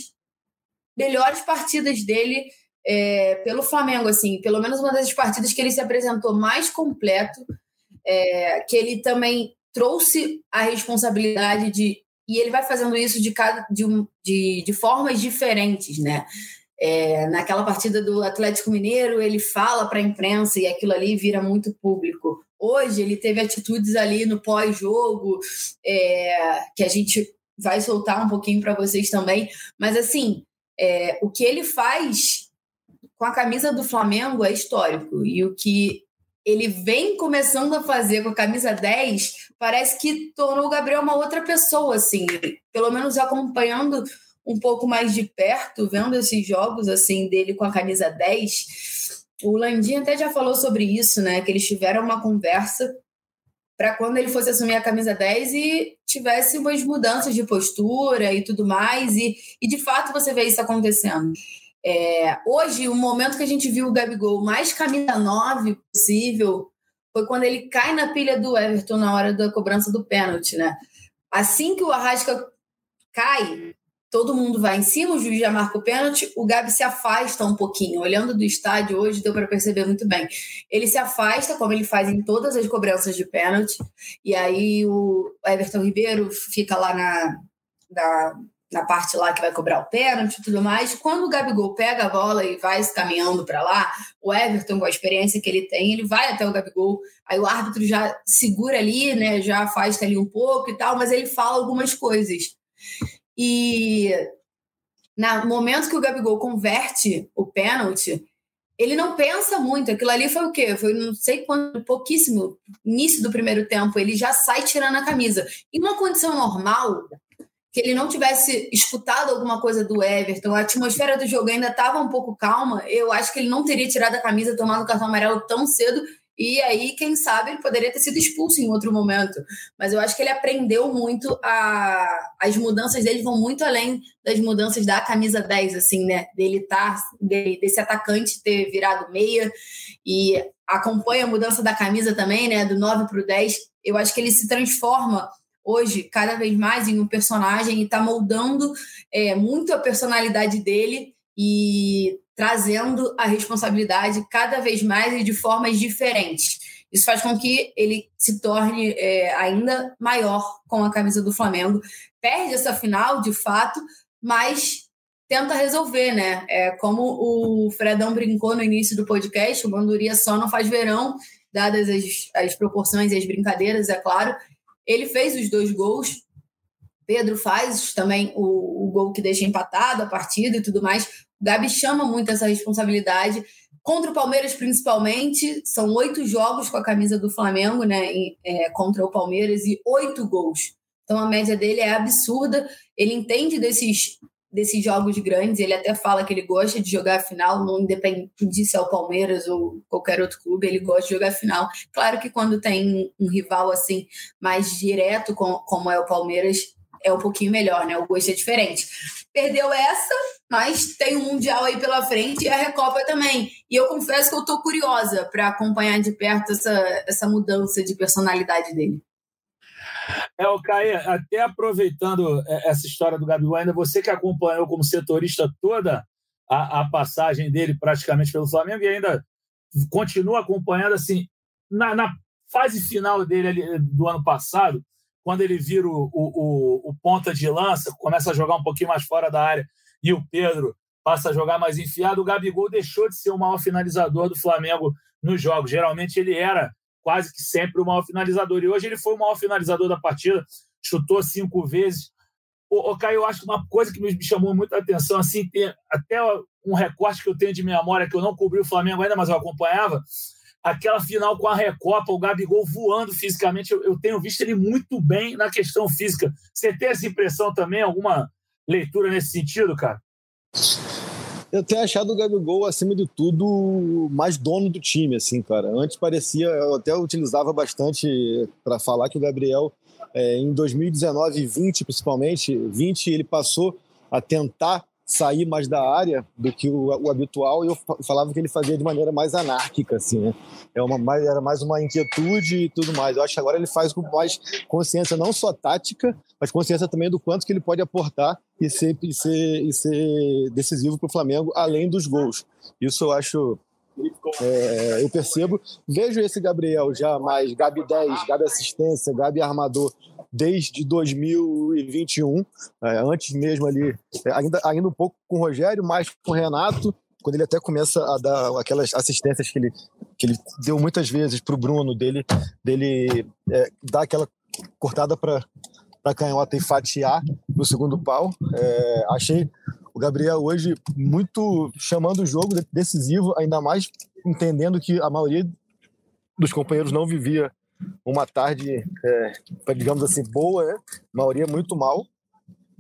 melhores partidas dele é, pelo Flamengo, assim, pelo menos uma das partidas que ele se apresentou mais completo, é, que ele também trouxe a responsabilidade de e ele vai fazendo isso de cada de, de, de formas diferentes, né? É, naquela partida do Atlético Mineiro, ele fala para a imprensa e aquilo ali vira muito público. Hoje, ele teve atitudes ali no pós-jogo, é, que a gente vai soltar um pouquinho para vocês também. Mas, assim, é, o que ele faz com a camisa do Flamengo é histórico. E o que ele vem começando a fazer com a camisa 10 parece que tornou o Gabriel uma outra pessoa, assim. Pelo menos acompanhando um pouco mais de perto, vendo esses jogos assim dele com a camisa 10, o Landim até já falou sobre isso, né? Que eles tiveram uma conversa para quando ele fosse assumir a camisa 10 e tivesse umas mudanças de postura e tudo mais. E, e de fato você vê isso acontecendo. É, hoje, o momento que a gente viu o Gabigol mais camisa 9 possível foi quando ele cai na pilha do Everton na hora da cobrança do pênalti, né? Assim que o Arrasca cai, todo mundo vai em cima, o juiz já marca o pênalti, o Gabi se afasta um pouquinho. Olhando do estádio hoje, deu para perceber muito bem. Ele se afasta, como ele faz em todas as cobranças de pênalti, e aí o Everton Ribeiro fica lá na, na na parte lá que vai cobrar o pênalti e tudo mais. Quando o Gabigol pega a bola e vai caminhando para lá, o Everton, com a experiência que ele tem, ele vai até o Gabigol. Aí o árbitro já segura ali, né? Já afasta ali um pouco e tal, mas ele fala algumas coisas. E no momento que o Gabigol converte o pênalti, ele não pensa muito. Aquilo ali foi o quê? Foi não sei quanto, pouquíssimo, início do primeiro tempo. Ele já sai tirando a camisa. Em uma condição normal, que ele não tivesse escutado alguma coisa do Everton, a atmosfera do jogo ainda estava um pouco calma, eu acho que ele não teria tirado a camisa, tomado o cartão amarelo tão cedo, e aí, quem sabe, ele poderia ter sido expulso em outro momento. Mas eu acho que ele aprendeu muito a. As mudanças dele vão muito além das mudanças da camisa 10, assim, né? Dele tá, desse atacante ter virado meia e acompanha a mudança da camisa também, né? Do 9 para o 10. Eu acho que ele se transforma hoje cada vez mais em um personagem e está moldando é, muito a personalidade dele e trazendo a responsabilidade cada vez mais e de formas diferentes. Isso faz com que ele se torne é, ainda maior com a camisa do Flamengo. Perde essa final, de fato, mas tenta resolver, né? É, como o Fredão brincou no início do podcast, o Banduria só não faz verão, dadas as, as proporções e as brincadeiras, é claro, ele fez os dois gols. Pedro faz também o, o gol que deixa empatado a partida e tudo mais. Gabi chama muito essa responsabilidade. Contra o Palmeiras, principalmente, são oito jogos com a camisa do Flamengo, né? É, contra o Palmeiras e oito gols. Então a média dele é absurda. Ele entende desses desses jogos grandes. Ele até fala que ele gosta de jogar a final, não independente se é o Palmeiras ou qualquer outro clube, ele gosta de jogar a final. Claro que quando tem um rival assim mais direto, como é o Palmeiras, é um pouquinho melhor, né? O gosto é diferente. Perdeu essa, mas tem o um Mundial aí pela frente e a Recopa também. E eu confesso que eu tô curiosa para acompanhar de perto essa, essa mudança de personalidade dele. É, o Caê, até aproveitando é, essa história do Gabigol, ainda você que acompanhou como setorista toda a, a passagem dele praticamente pelo Flamengo e ainda continua acompanhando, assim, na, na fase final dele ali, do ano passado, quando ele vira o, o, o, ponta de lança, começa a jogar um pouquinho mais fora da área e o Pedro passa a jogar mais enfiado, o Gabigol deixou de ser o maior finalizador do Flamengo nos jogos. Geralmente ele era quase que sempre o maior finalizador. E hoje ele foi o maior finalizador da partida, chutou cinco vezes. O, Caio, eu acho que uma coisa que me chamou muita atenção, assim, até um recorte que eu tenho de memória, que eu não cobri o Flamengo ainda, mas eu acompanhava, aquela final com a Recopa, o Gabigol voando fisicamente, eu, eu tenho visto ele muito bem na questão física. Você tem essa impressão também, alguma leitura nesse sentido, cara? Eu tenho achado o Gabigol, acima de tudo, mais dono do time, assim, cara. Antes parecia, eu até utilizava bastante para falar que o Gabriel, é, em 2019 e 20 principalmente, 20 ele passou a tentar sair mais da área do que o, o, habitual e eu falava que ele fazia de maneira mais anárquica, assim, né? É uma, mais, era mais uma inquietude e tudo mais. Eu acho que agora ele faz com mais consciência, não só tática, mas consciência também do quanto que ele pode aportar e ser, e ser, e ser decisivo para o Flamengo, além dos gols. Isso eu acho é, eu percebo, vejo esse Gabriel já mais Gabi 10, Gabi assistência, Gabi armador desde 2021, é, antes mesmo ali, é, ainda, ainda um pouco com o Rogério, mais com o Renato, quando ele até começa a dar aquelas assistências que ele, que ele deu muitas vezes para o Bruno, dele, dele é, dar aquela cortada para para canhota e fatiar no segundo pau. É, achei o Gabriel hoje muito chamando o jogo decisivo, ainda mais entendendo que a maioria dos companheiros não vivia uma tarde, é, digamos assim, boa, né? A maioria muito mal.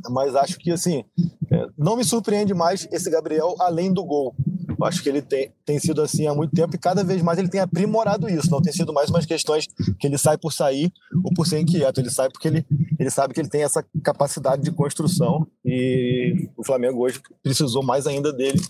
Mas acho que, assim, é, não me surpreende mais esse Gabriel além do gol. Eu acho que ele tem, tem sido assim há muito tempo e cada vez mais ele tem aprimorado isso. Não tem sido mais umas questões que ele sai por sair ou por ser inquieto. Ele sai porque ele, ele sabe que ele tem essa capacidade de construção e o Flamengo hoje precisou mais ainda dele.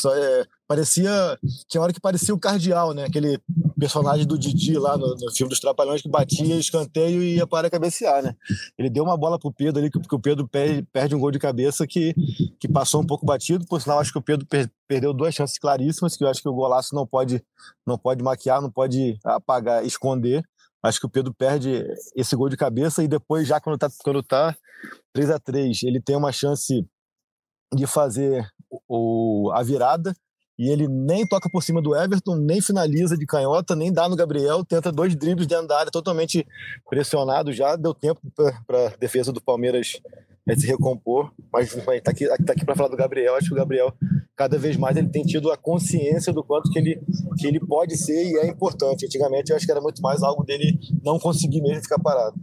Só, é, parecia. Tinha hora que parecia o Cardeal, né? Aquele personagem do Didi lá no, no, filme dos Trapalhões que batia escanteio e ia para cabecear, né? Ele deu uma bola pro Pedro ali, porque o Pedro perde, perde um gol de cabeça que, que passou um pouco batido, por sinal acho que o Pedro per, perdeu duas chances claríssimas, que eu acho que o golaço não pode, não pode maquiar, não pode apagar, esconder, Acho que o Pedro perde esse gol de cabeça e depois, já quando tá, quando tá 3 a 3 ele tem uma chance de fazer o, a virada e ele nem toca por cima do Everton, nem finaliza de canhota, nem dá no Gabriel, tenta dois dribles dentro da área, totalmente pressionado já, deu tempo para a defesa do Palmeiras é, se recompor, mas está aqui, tá aqui para falar do Gabriel, acho que o Gabriel cada vez mais ele tem tido a consciência do quanto que ele, que ele pode ser e é importante. Antigamente eu acho que era muito mais algo dele não conseguir mesmo ficar parado.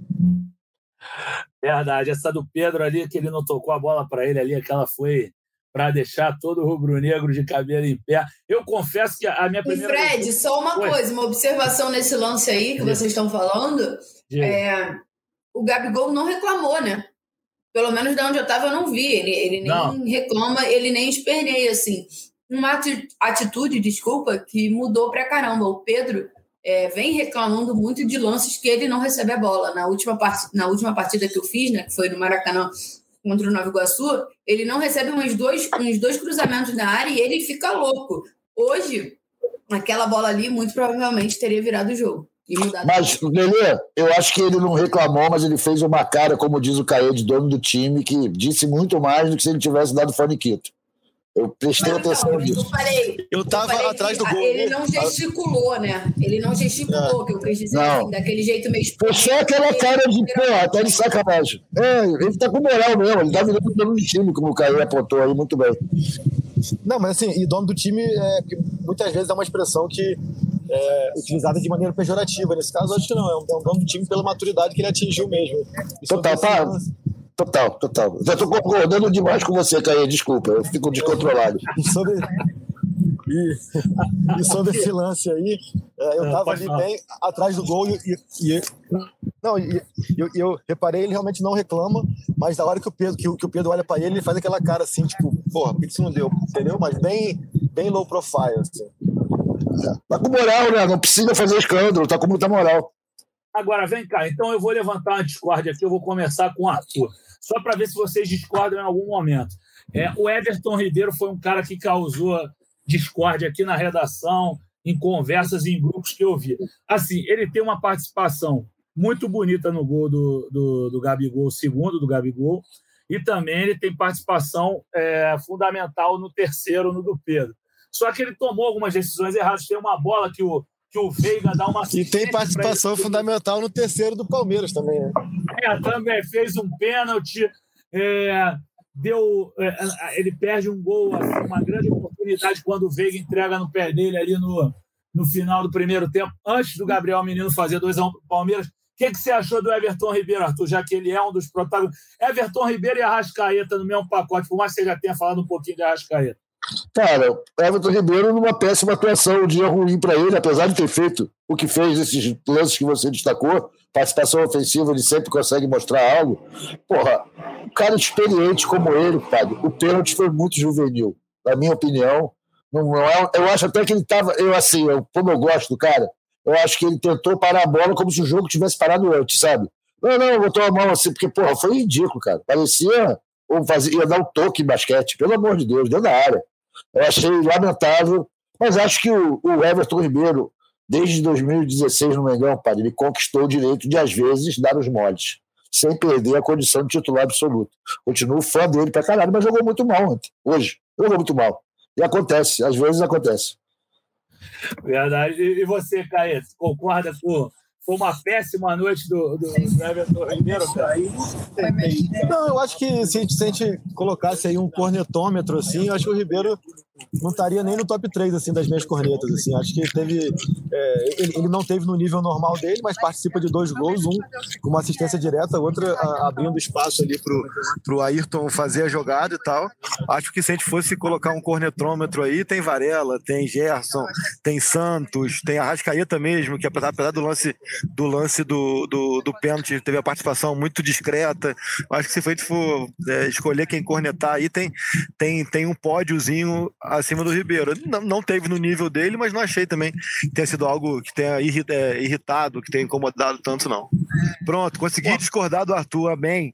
Verdade, essa do Pedro ali, que ele não tocou a bola para ele ali, aquela foi para deixar todo o rubro-negro de cabelo em pé. Eu confesso que a minha primeira. E Fred, só uma foi. coisa, uma observação nesse lance aí que vocês estão falando. É, o Gabigol não reclamou, né? Pelo menos de onde eu estava, eu não vi. Ele, ele nem não. reclama, ele nem esperneia, assim. Uma atitude, desculpa, que mudou pra caramba. O Pedro é, vem reclamando muito de lances que ele não recebe a bola. Na última, part... na última partida que eu fiz, né, que foi no Maracanã, contra o Nova Iguaçu, ele não recebe uns dois, uns dois cruzamentos na área e ele fica louco. Hoje, aquela bola ali muito provavelmente teria virado o jogo. Mas, Lelê, eu acho que ele não reclamou, mas ele fez uma cara, como diz o Caê, de dono do time, que disse muito mais do que se ele tivesse dado faniquito. Eu prestei não, atenção então, nisso. Eu falei. Eu tava eu atrás do gol. Ele né? não gesticulou, né? Ele não gesticulou, é. que eu quis dizer não. assim, daquele jeito meio Foi só aquela cara de, pô, até de sacanagem. É, ele tá com moral mesmo, ele tá virando dono do time, como o Caio apontou aí muito bem. Não, mas assim, e dono do time, é, muitas vezes é uma expressão que é utilizada de maneira pejorativa. Nesse caso, acho que não, é um, é um dono do time pela maturidade que ele atingiu mesmo. Total, tá. Total, total. Já estou concordando demais com você, Caio, desculpa, eu fico descontrolado. E sobre, e, e sobre esse lance aí, é, eu estava ali bem atrás do gol e, e, não, e, eu, eu, reparei, ele realmente não reclama, mas da hora que o Pedro, que, que o Pedro olha para ele, ele faz aquela cara assim, tipo, porra, por que isso não deu? Entendeu? Mas bem, bem low profile, assim. Tá com moral, né? Não precisa fazer escândalo, tá com muita moral. Agora, vem cá, então eu vou levantar uma discórdia aqui, eu vou começar com o Arthur só para ver se vocês discordam em algum momento. É, o Everton Ribeiro foi um cara que causou discórdia aqui na redação, em conversas em grupos que eu vi. Assim, ele tem uma participação muito bonita no gol do, do, do Gabigol, segundo do Gabigol, e também ele tem participação é, fundamental no terceiro, no do Pedro. Só que ele tomou algumas decisões erradas. Tem uma bola que o, que o Veiga dá uma E tem participação fundamental no terceiro do Palmeiras também, né? É, também fez um pênalti, é, deu, é, ele perde um gol, assim, uma grande oportunidade quando o Veiga entrega no pé dele ali no, no final do primeiro tempo, antes do Gabriel Menino fazer 2x1 um para o Palmeiras. O que, que você achou do Everton Ribeiro, Arthur, já que ele é um dos protagonistas? Everton Ribeiro e Arrascaeta no mesmo pacote, por mais que você já tenha falado um pouquinho de Arrascaeta. Cara, Everton Ribeiro numa péssima atuação, um dia ruim para ele, apesar de ter feito o que fez, esses lances que você destacou, participação ofensiva, ele sempre consegue mostrar algo. Porra, um cara experiente como ele, Fábio, o pênalti foi muito juvenil, na minha opinião. Não, é, eu acho até que ele estava, eu assim, eu, como eu gosto do cara, eu acho que ele tentou parar a bola como se o jogo tivesse parado antes, sabe? Não, não, botou a mão assim, porque, porra, foi ridículo, cara. Parecia ou fazia, ia dar um toque em basquete, pelo amor de Deus, dentro da área. Eu achei lamentável, mas acho que o, Everton Ribeiro, desde 2016 no Mengão, padre, ele conquistou o direito de, às vezes, dar os moles, sem perder a condição de titular absoluto. Continuo fã dele pra caralho, mas jogou muito mal ontem, hoje. Jogou muito mal. E acontece, às vezes acontece. Verdade. E você, Caio, concorda com foi uma péssima noite do, do, do Everton Ribeiro, cara. Não, eu acho que se, se a gente colocasse aí um cornetômetro, assim, eu acho que o Ribeiro não estaria nem no top 3 assim, das minhas cornetas. Assim. Acho que teve. É, ele, ele, não teve no nível normal dele, mas participa de dois gols, um com uma assistência direta, outra a, abrindo espaço ali pro, pro Ayrton fazer a jogada e tal. Acho que se a gente fosse colocar um cornetômetro aí, tem Varela, tem Gerson, tem Santos, tem Arrascaeta mesmo, que apesar, apesar do lance do lance do, do, do pênalti, teve a participação muito discreta. Acho que se a gente for é, escolher quem cornetar aí, tem, tem, tem um pódiozinho acima do Ribeiro. Não, não teve no nível dele, mas não achei também que tenha sido algo que tenha é, irritado, que tenha incomodado tanto, não. Pronto, consegui discordar do Arthur, bem.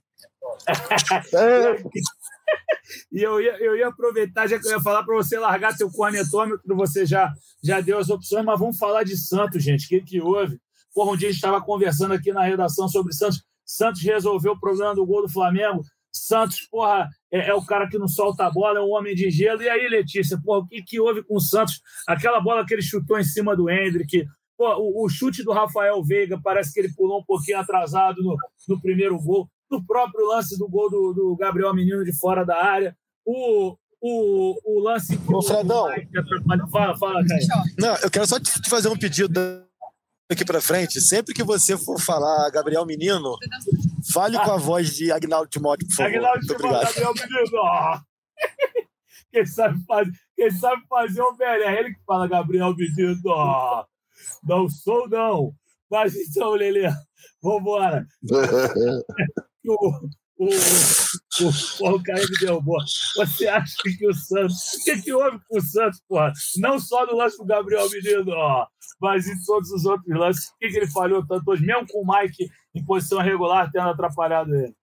[LAUGHS] e eu ia, eu ia aproveitar, já que eu ia falar para você largar seu cornetômetro, você já, já deu as opções, mas vamos falar de Santos, gente. O que, que houve? Porra, um dia a gente estava conversando aqui na redação sobre Santos. Santos resolveu o problema do gol do Flamengo. Santos, porra, é, é, o cara que não solta a bola, é um homem de gelo. E aí, Letícia, porra, o que, que houve com o Santos? Aquela bola que ele chutou em cima do Hendrick, Pô, o, o, chute do Rafael Veiga parece que ele pulou um pouquinho atrasado no, no primeiro gol. No próprio lance do gol do, do Gabriel Menino de fora da área. O, o, o lance que Ô, Fredão. O... Fala, fala, Caio. Não, eu quero só te fazer um pedido aqui para frente. Sempre que você for falar Gabriel Menino, fale com a voz de Agnaldo Timóteo, por favor. Agnaldo Timóteo, Gabriel Menino. Quem sabe, faz, quem sabe fazer o velho é ele que fala Gabriel Menino. Não sou, não. Mas então, Lelê, vamos embora. o, [LAUGHS] o, o, o cara me derrubou. Você acha que o Santos. O que, que houve com o Santos, porra? Não só no lance do Gabriel Menino, ó, mas em todos os outros lances. O que, que ele falhou tanto hoje, mesmo com o Mike em posição regular, tendo atrapalhado ele?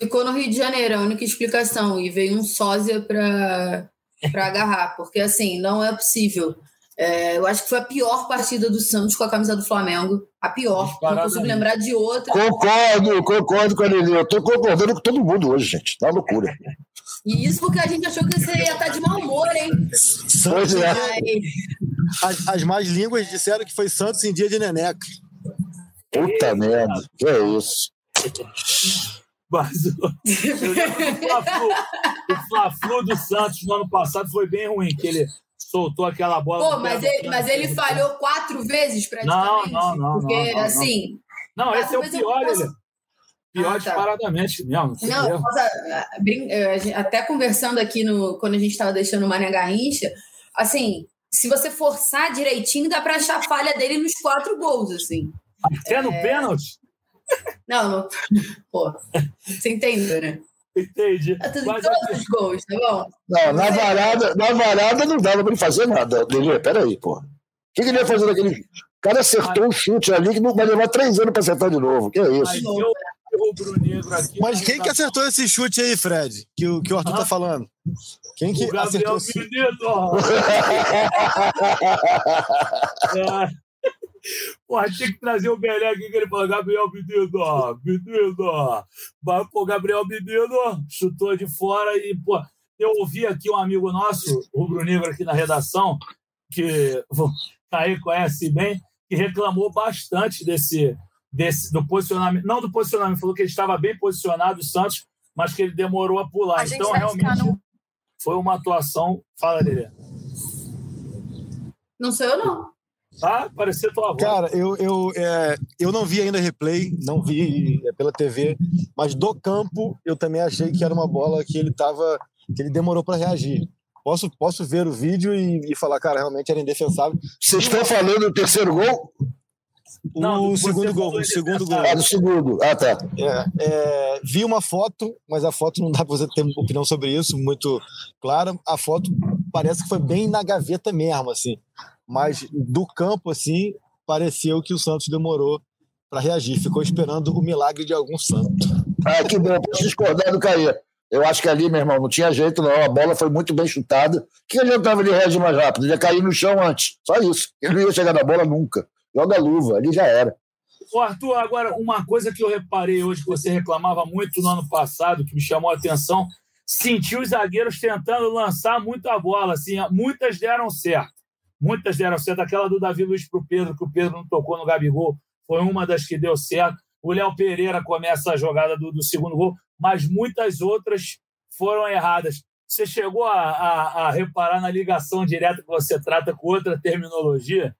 Ficou no Rio de Janeiro, a única explicação. E veio um sósia para agarrar, porque assim, não é possível. É, eu acho que foi a pior partida do Santos com a camisa do Flamengo. A pior. Não consigo lembrar de outra. Concordo, concordo com a Lili. Eu tô concordando com todo mundo hoje, gente. Tá loucura. E isso porque a gente achou que você ia estar tá de mau humor, hein? Santos é. As, as más línguas disseram que foi Santos em dia de neneca. Puta merda. Que é isso? Mas o, o Fla-Flu do Santos no ano passado foi bem ruim, que ele soltou aquela bola. Pô, mas ele, mas ele falhou quatro vezes praticamente. Não, não, não. Porque, não, não, assim. Não, esse é o pior, posso... ele. Pior ah, tá. disparadamente mesmo. Não, eh, até conversando aqui no, quando a gente estava deixando o Mané Garrincha, assim, se você forçar direitinho, dá para achar a falha dele nos quatro gols, assim. Até no é... pênalti? Não, não. Pô, você entendeu, né? Entendi. Tá tudo Mas, todos os gols, tá bom? Não, na varada, na varada não dava pra ele fazer nada. Lelê, peraí, pô. O que, que ele ia fazer naquele. O cara acertou um chute ali que não vai levar três anos pra acertar de novo. Que é isso? Mas, eu, aqui, Mas quem que acertou esse chute aí, Fred? Que o, que o Arthur ah, tá falando? Quem que acertou esse chute? [LAUGHS] é. Porra, tinha que trazer o Belé aqui que ele falou: Gabriel Menino, menino. Mas, pô, Gabriel Menino chutou de fora e, pô, eu ouvi aqui um amigo nosso, o Rubro Negro, aqui na redação, que aí conhece bem, que reclamou bastante desse, desse do posicionamento. Não do posicionamento, falou que ele estava bem posicionado, o Santos, mas que ele demorou a pular. A então, realmente, no... foi uma atuação. Fala, Lelê. Não sou eu, não. Tá? Parecia tua voz. Cara, eu, eu, é, eu não vi ainda replay, não vi é, pela TV, mas do campo eu também achei que era uma bola que ele tava. que ele demorou para reagir. Posso, posso ver o vídeo e, e falar, cara, realmente era indefensável. Vocês estão falando do terceiro gol? O não, segundo gol, o segundo gol. Ah, do segundo. Ah, tá. É, é, vi uma foto, mas a foto não dá para você ter opinião sobre isso, muito clara. A foto parece que foi bem na gaveta mesmo, assim mas do campo, assim, pareceu que o Santos demorou para reagir, ficou esperando o milagre de algum santo. Ah, que bom, posso discordar do Caí. Eu acho que ali, meu irmão, não tinha jeito, não. A bola foi muito bem chutada. O que adiantava ele reagir mais rápido? Ele ia cair no chão antes. Só isso. Ele não ia chegar na bola nunca. Joga a luva, ali já era. Ô Arthur, agora, uma coisa que eu reparei hoje, que você reclamava muito no ano passado, que me chamou a atenção, senti os zagueiros tentando lançar muita bola. Assim, muitas deram certo. Muitas deram certo. Aquela do Davi Luiz para o Pedro, que o Pedro não tocou no Gabigol, foi uma das que deu certo. O Léo Pereira começa a jogada do, do, segundo gol, mas muitas outras foram erradas. Você chegou a, a, a, reparar na ligação direta que você trata com outra terminologia?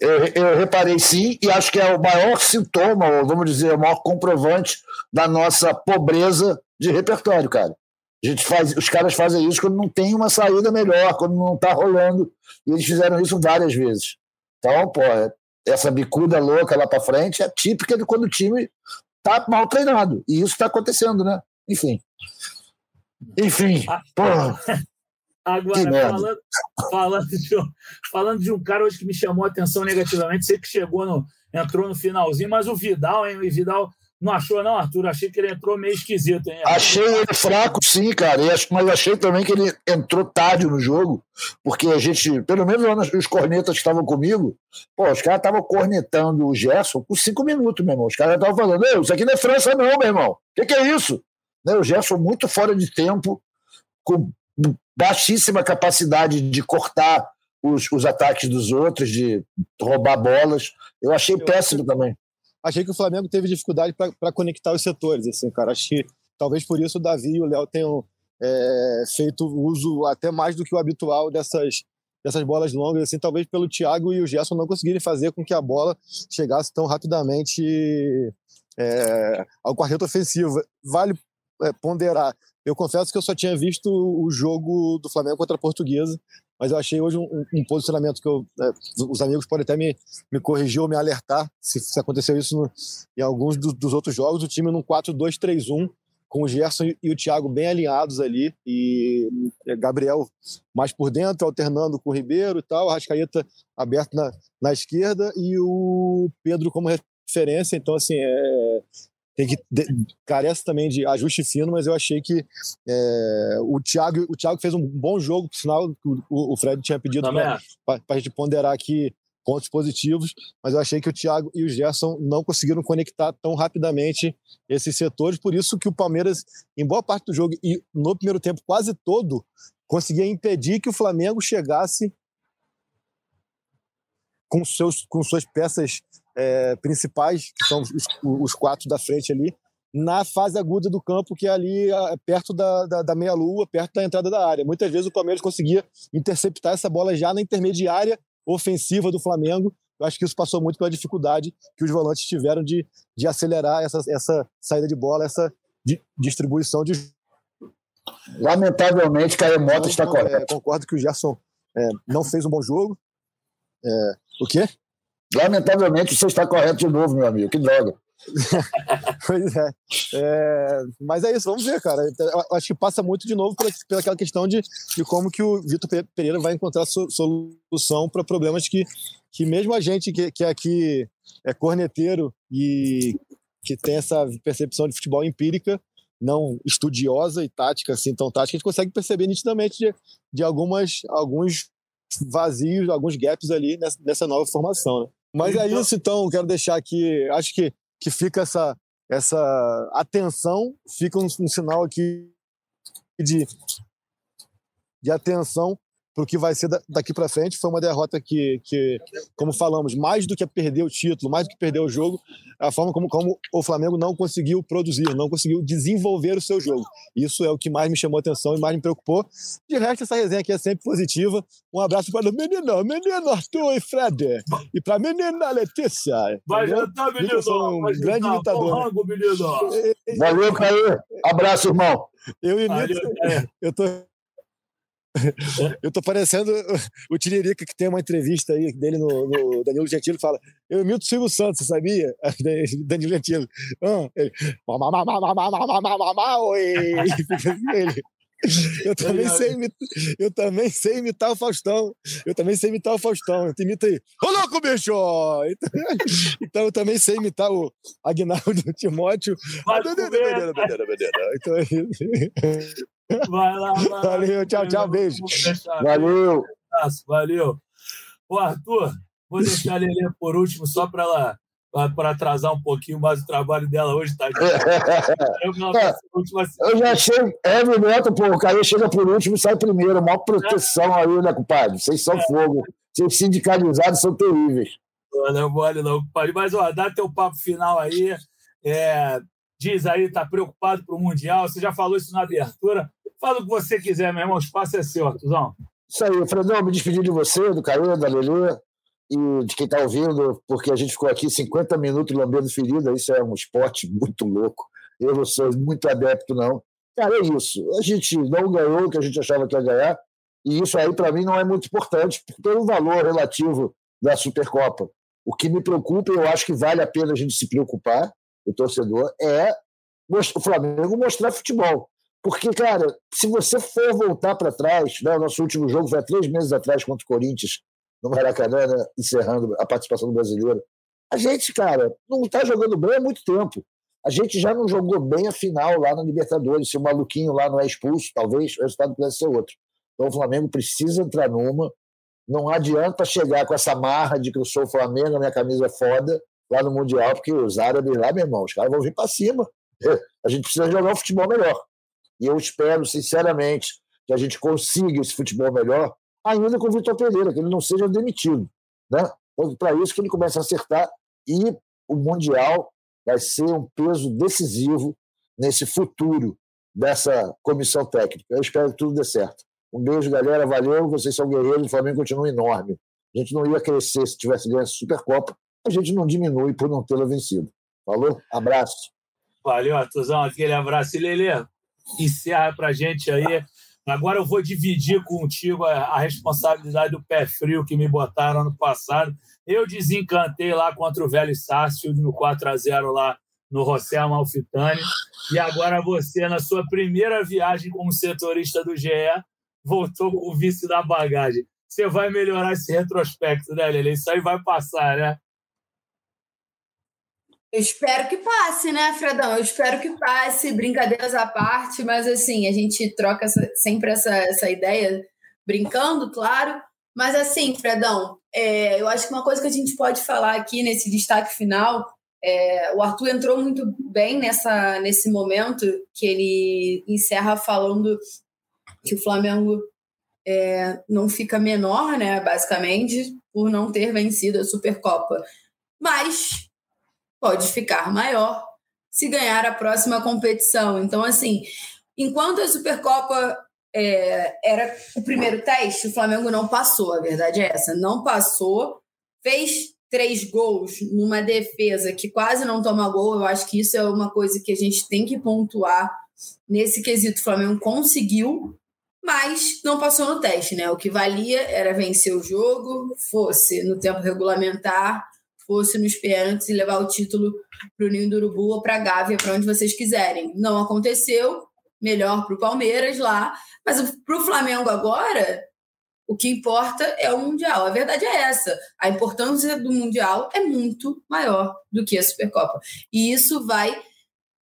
Eu, eu, reparei sim, e acho que é o maior sintoma, ou vamos dizer, o maior comprovante da nossa pobreza de repertório, cara. A gente faz, os caras fazem isso quando não tem uma saída melhor, quando não está rolando. E eles fizeram isso várias vezes. Então, pô, essa bicuda louca lá para frente é típica de quando o time tá mal treinado. E isso está acontecendo, né? Enfim. Enfim, ah, porra. Agora, falando, falando, de um, falando de um cara hoje que me chamou a atenção negativamente, sei que chegou no, entrou no finalzinho, mas o Vidal, hein? O Vidal Não achou, não, Arthur? Achei que ele entrou meio esquisito, hein? Achei ele fraco, sim, cara. Mas achei também que ele entrou tarde no jogo, porque a gente, pelo menos os cornetas que estavam comigo, pô, os caras estavam cornetando o Gerson por cinco minutos, meu irmão. Os caras estavam falando, isso aqui não é França, não, meu irmão. O que, que, é isso? Né, o Gerson muito fora de tempo, com baixíssima capacidade de cortar os, os ataques dos outros, de roubar bolas. Eu achei péssimo também achei que o Flamengo teve dificuldade para conectar os setores, assim, cara. Acho que talvez por isso o Davi e o Léo tenham é, feito uso até mais do que o habitual dessas, dessas bolas longas, assim, talvez pelo Thiago e o Gerson não conseguirem fazer com que a bola chegasse tão rapidamente é, ao quarteto ofensivo. Vale é, ponderar. Eu confesso que eu só tinha visto o jogo do Flamengo contra a Portuguesa mas eu achei hoje um, um posicionamento que eu, é, os amigos podem até me, me corrigir ou me alertar se, se aconteceu isso no, em alguns do, dos outros jogos. O time num 4-2-3-1, com o Gerson e o Thiago bem alinhados ali, e é, Gabriel mais por dentro, alternando com o Ribeiro e tal, a Rascaeta aberto na, na esquerda e o Pedro como referência. Então, assim, é, tem que carece também de ajuste fino, mas eu achei que é, o Thiago o Thiago fez um bom jogo, por sinal o, o Fred tinha pedido para a gente ponderar aqui pontos positivos, mas eu achei que o Thiago e o Gerson não conseguiram conectar tão rapidamente esses setores, por isso que o Palmeiras, em boa parte do jogo e no primeiro tempo quase todo, conseguia impedir que o Flamengo chegasse com, seus, com suas peças é, principais, que são os, os, quatro da frente ali, na fase aguda do campo, que é ali perto da, da, da meia-lua, perto da entrada da área. Muitas vezes o Palmeiras conseguia interceptar essa bola já na intermediária ofensiva do Flamengo. Eu acho que isso passou muito pela dificuldade que os volantes tiveram de, de acelerar essa, essa saída de bola, essa di, distribuição de. Lamentavelmente, Caio Mota está correto. É, concordo que o Gerson é, não fez um bom jogo. É, o quê? Lamentavelmente, você está correto de novo, meu amigo. Que droga. [LAUGHS] pois é. é. Mas é isso, vamos ver, cara. Eu acho que passa muito de novo pela, pela aquela questão de, de como que o Vitor Pereira vai encontrar solução para problemas que, que mesmo a gente que, que aqui é corneteiro e que tem essa percepção de futebol empírica, não estudiosa e tática, assim, tão tática, a gente consegue perceber nitidamente de, de algumas, alguns vazios, alguns gaps ali nessa, nessa nova formação, né? Mas é então isso, então, quero deixar aqui, acho que, que fica essa, essa atenção, fica um, um sinal aqui de, de atenção para o que vai ser daqui para frente. Foi uma derrota que, que, como falamos, mais do que perder o título, mais do que perder o jogo, a forma como, como o Flamengo não conseguiu produzir, não conseguiu desenvolver o seu jogo. Isso é o que mais me chamou a atenção e mais me preocupou. De resto, essa resenha aqui é sempre positiva. Um abraço para o menino, menino Arthur e Fred. E para a menina Letícia. Vai jantar, menino. Eu sou um grande imitador. Rango, menino. Valeu, Caio. Abraço, irmão. Eu imito. Eu tô [LAUGHS] Eu tô parecendo o Tiririca, que tem uma entrevista aí dele no, no Danilo Gentili, fala: Eu imito o Silvio Santos, sabia? [LAUGHS] Danilo Gentili. Ah, ele. ele. Eu também, sei imitar, eu também sei imitar o Faustão. Eu também sei imitar o Faustão. Eu imita aí. Ô louco, bicho! Então, [LAUGHS] então eu também sei imitar o Agnaldo Timóteo. Então. Vai lá, vai lá. Valeu, tchau, tchau, beijo. Valeu. Valeu. Ô, Arthur, vou deixar a Lelê por último, só para ela para atrasar um pouquinho mais o trabalho dela hoje, tá? [LAUGHS] Eu, eu já achei, é, minuto, pô, o cara chega por último e sai primeiro, maior proteção aí, né, compadre? Vocês são é. fogo. Vocês sindicalizados são terríveis. Não, não mole não, compadre. Mas, ó, dá teu papo final aí. É, diz aí, tá preocupado pro Mundial. Você já falou isso na abertura. Fala o que você quiser, meu irmão. O espaço é seu, Artuzão. Isso aí, Fredão, me despedir de você, do Caio, da Lelê e de quem está ouvindo, porque a gente ficou aqui 50 minutos lambendo ferida. Isso é um esporte muito louco. Eu não sou muito adepto, não. Cara, é isso. A gente não ganhou o que a gente achava que ia ganhar, e isso aí, para mim, não é muito importante pelo valor relativo da Supercopa. O que me preocupa, e eu acho que vale a pena a gente se preocupar, o torcedor, é o Flamengo mostrar futebol. Porque, cara, se você for voltar para trás, né, o nosso último jogo foi há três meses atrás contra o Corinthians, no Maracanã, né, encerrando a participação do brasileiro. A gente, cara, não está jogando bem há muito tempo. A gente já não jogou bem a final lá na Libertadores. Se o maluquinho lá não é expulso, talvez o resultado pudesse ser outro. Então o Flamengo precisa entrar numa. Não adianta chegar com essa marra de que eu sou o Flamengo, a minha camisa é foda, lá no Mundial, porque os árabes lá, meu irmão, os caras vão vir para cima. [LAUGHS] A gente precisa jogar um futebol melhor. E eu espero, sinceramente, que a gente consiga esse futebol melhor, ainda com o Vitor Pereira, que ele não seja demitido. Né? Então, para isso que ele começa a acertar. E o Mundial vai ser um peso decisivo nesse futuro dessa comissão técnica. Eu espero que tudo dê certo. Um beijo, galera. Valeu. Vocês são guerreiros. O Flamengo continua enorme. A gente não ia crescer se tivesse ganho a Supercopa. A gente não diminui por não tê-la vencido. Falou? Abraço. Valeu, Artuzão. Aquele abraço. E Lelê, encerra para a gente aí. Agora eu vou dividir contigo a, a, responsabilidade do pé frio que me botaram ano passado. Eu desencantei lá contra o Velho Sácio no 4 a 0 lá no José Amalfitani. E agora você, na sua primeira viagem como setorista do GE, voltou com o vice da bagagem. Você vai melhorar esse retrospecto, né, Lele? Isso aí vai passar, né? Eu espero que passe, né, Fredão? Eu espero que passe, brincadeiras à parte, mas assim, a gente troca essa, sempre essa, essa ideia, brincando, claro. Mas assim, Fredão, é, eu acho que uma coisa que a gente pode falar aqui nesse destaque final, é, o Arthur entrou muito bem nessa, nesse momento que ele encerra falando que o Flamengo é, não fica menor, né, basicamente, por não ter vencido a Supercopa. Mas pode ficar maior se ganhar a próxima competição. Então, assim, enquanto a Supercopa é, era o primeiro teste, o Flamengo não passou, a verdade é essa, não passou, fez três gols numa defesa que quase não toma gol, eu acho que isso é uma coisa que a gente tem que pontuar nesse quesito. O Flamengo conseguiu, mas não passou no teste, né? O que valia era vencer o jogo, fosse no tempo regulamentar fosse nos pênaltis e levar o título para o Ninho do Urubu ou para a Gávea, para onde vocês quiserem. Não aconteceu, melhor para o Palmeiras lá, mas para o Flamengo agora, o que importa é o Mundial. A verdade é essa. A importância do Mundial é muito maior do que a Supercopa. E isso vai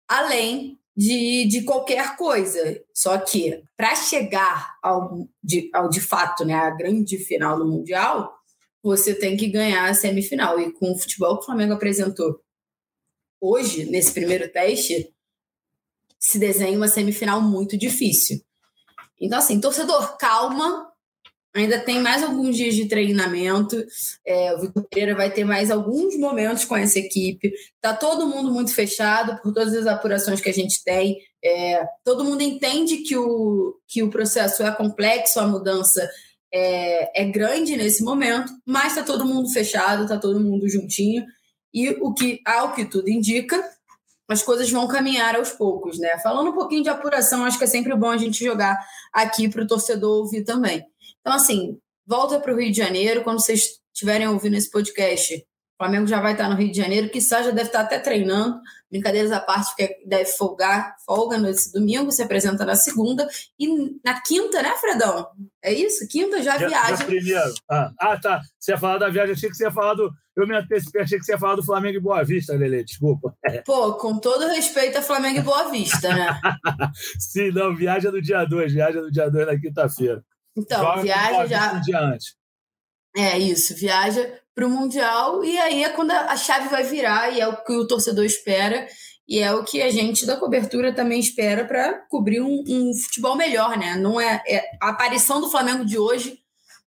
além de, de qualquer coisa. Só que para chegar ao de, ao de fato, né, a grande final do Mundial, você tem que ganhar a semifinal. E com o futebol que o Flamengo apresentou hoje, nesse primeiro teste, se desenha uma semifinal muito difícil. Então, assim, torcedor, calma. Ainda tem mais alguns dias de treinamento. É, o Vitor Pereira vai ter mais alguns momentos com essa equipe. Tá todo mundo muito fechado por todas as apurações que a gente tem. É, todo mundo entende que o, que o processo é complexo, a mudança é, é grande nesse momento, mas está todo mundo fechado, está todo mundo juntinho. E o que, ao que tudo indica, as coisas vão caminhar aos poucos, né? Falando um pouquinho de apuração, acho que é sempre bom a gente jogar aqui para o torcedor ouvir também. Então, assim, volta para o Rio de Janeiro, quando vocês estiverem ouvindo esse podcast, o Flamengo já vai estar no Rio de Janeiro, que já deve estar até treinando. Brincadeiras à parte, porque deve folgar, folga nesse domingo, se apresenta na segunda. E na quinta, né, Fredão? É isso? Quinta já, já viaja. Primeiro. Ah, ah, tá. Você ia falar da viagem, achei que você ia falar do. Eu me antecipei, achei que você ia falar do Flamengo e Boa Vista, Lele, desculpa. [LAUGHS] Pô, com todo respeito a Flamengo e Boa Vista, né? [LAUGHS] Sim, não, viagem do dia 2, viagem do dia 2 na quinta-feira. Então, Joga viagem já. Um dia antes. É isso, viaja para o Mundial, e aí é quando a chave vai virar, e é o que o torcedor espera, e é o que a gente da cobertura também espera para cobrir um, um, futebol melhor, né? Não é, é, a aparição do Flamengo de hoje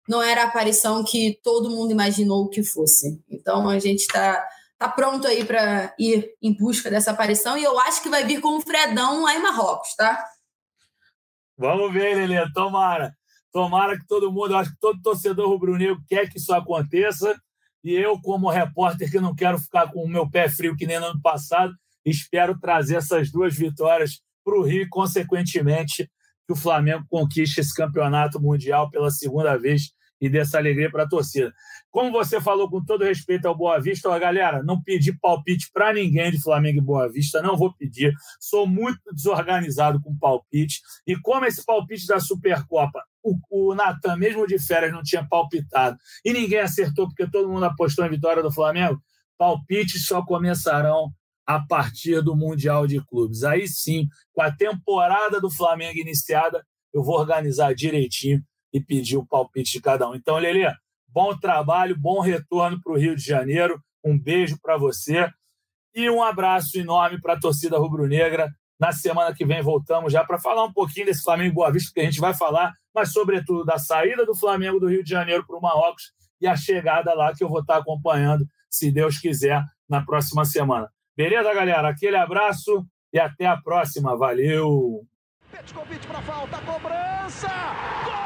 não era a aparição que todo mundo imaginou que fosse. Então a gente está tá pronto aí para ir em busca dessa aparição e eu acho que vai vir com o Fredão lá em Marrocos, tá? Vamos ver, Lelê, tomara. Tomara que todo mundo, acho que todo torcedor rubro-negro quer que isso aconteça. E eu, como repórter que não quero ficar com o meu pé frio que nem no ano passado, espero trazer essas duas vitórias para o Rio e, consequentemente, que o Flamengo conquiste esse campeonato mundial pela segunda vez e dê essa alegria para a torcida. Como você falou com todo respeito ao Boa Vista, ó, galera, não pedi palpite para ninguém de Flamengo e Boa Vista, não vou pedir. Sou muito desorganizado com palpite. E como esse palpite da Supercopa o, o Natan, mesmo de férias, não tinha palpitado e ninguém acertou porque todo mundo apostou em vitória do Flamengo, palpites só começarão a partir do Mundial de Clubes. Aí sim, com a temporada do Flamengo iniciada, eu vou organizar direitinho e pedir o palpite de cada um. Então, Lelê, bom trabalho, bom retorno para o Rio de Janeiro. Um beijo para você e um abraço enorme para a torcida rubro-negra. Na semana que vem voltamos já para falar um pouquinho desse Flamengo Boa Vista, que a gente vai falar, mas sobretudo da saída do Flamengo do Rio de Janeiro para o Marrocos e a chegada lá que eu vou estar acompanhando, se Deus quiser, na próxima semana. Beleza, galera? Aquele abraço e até a próxima. Valeu! Petkovic para falta, cobrança! Gol!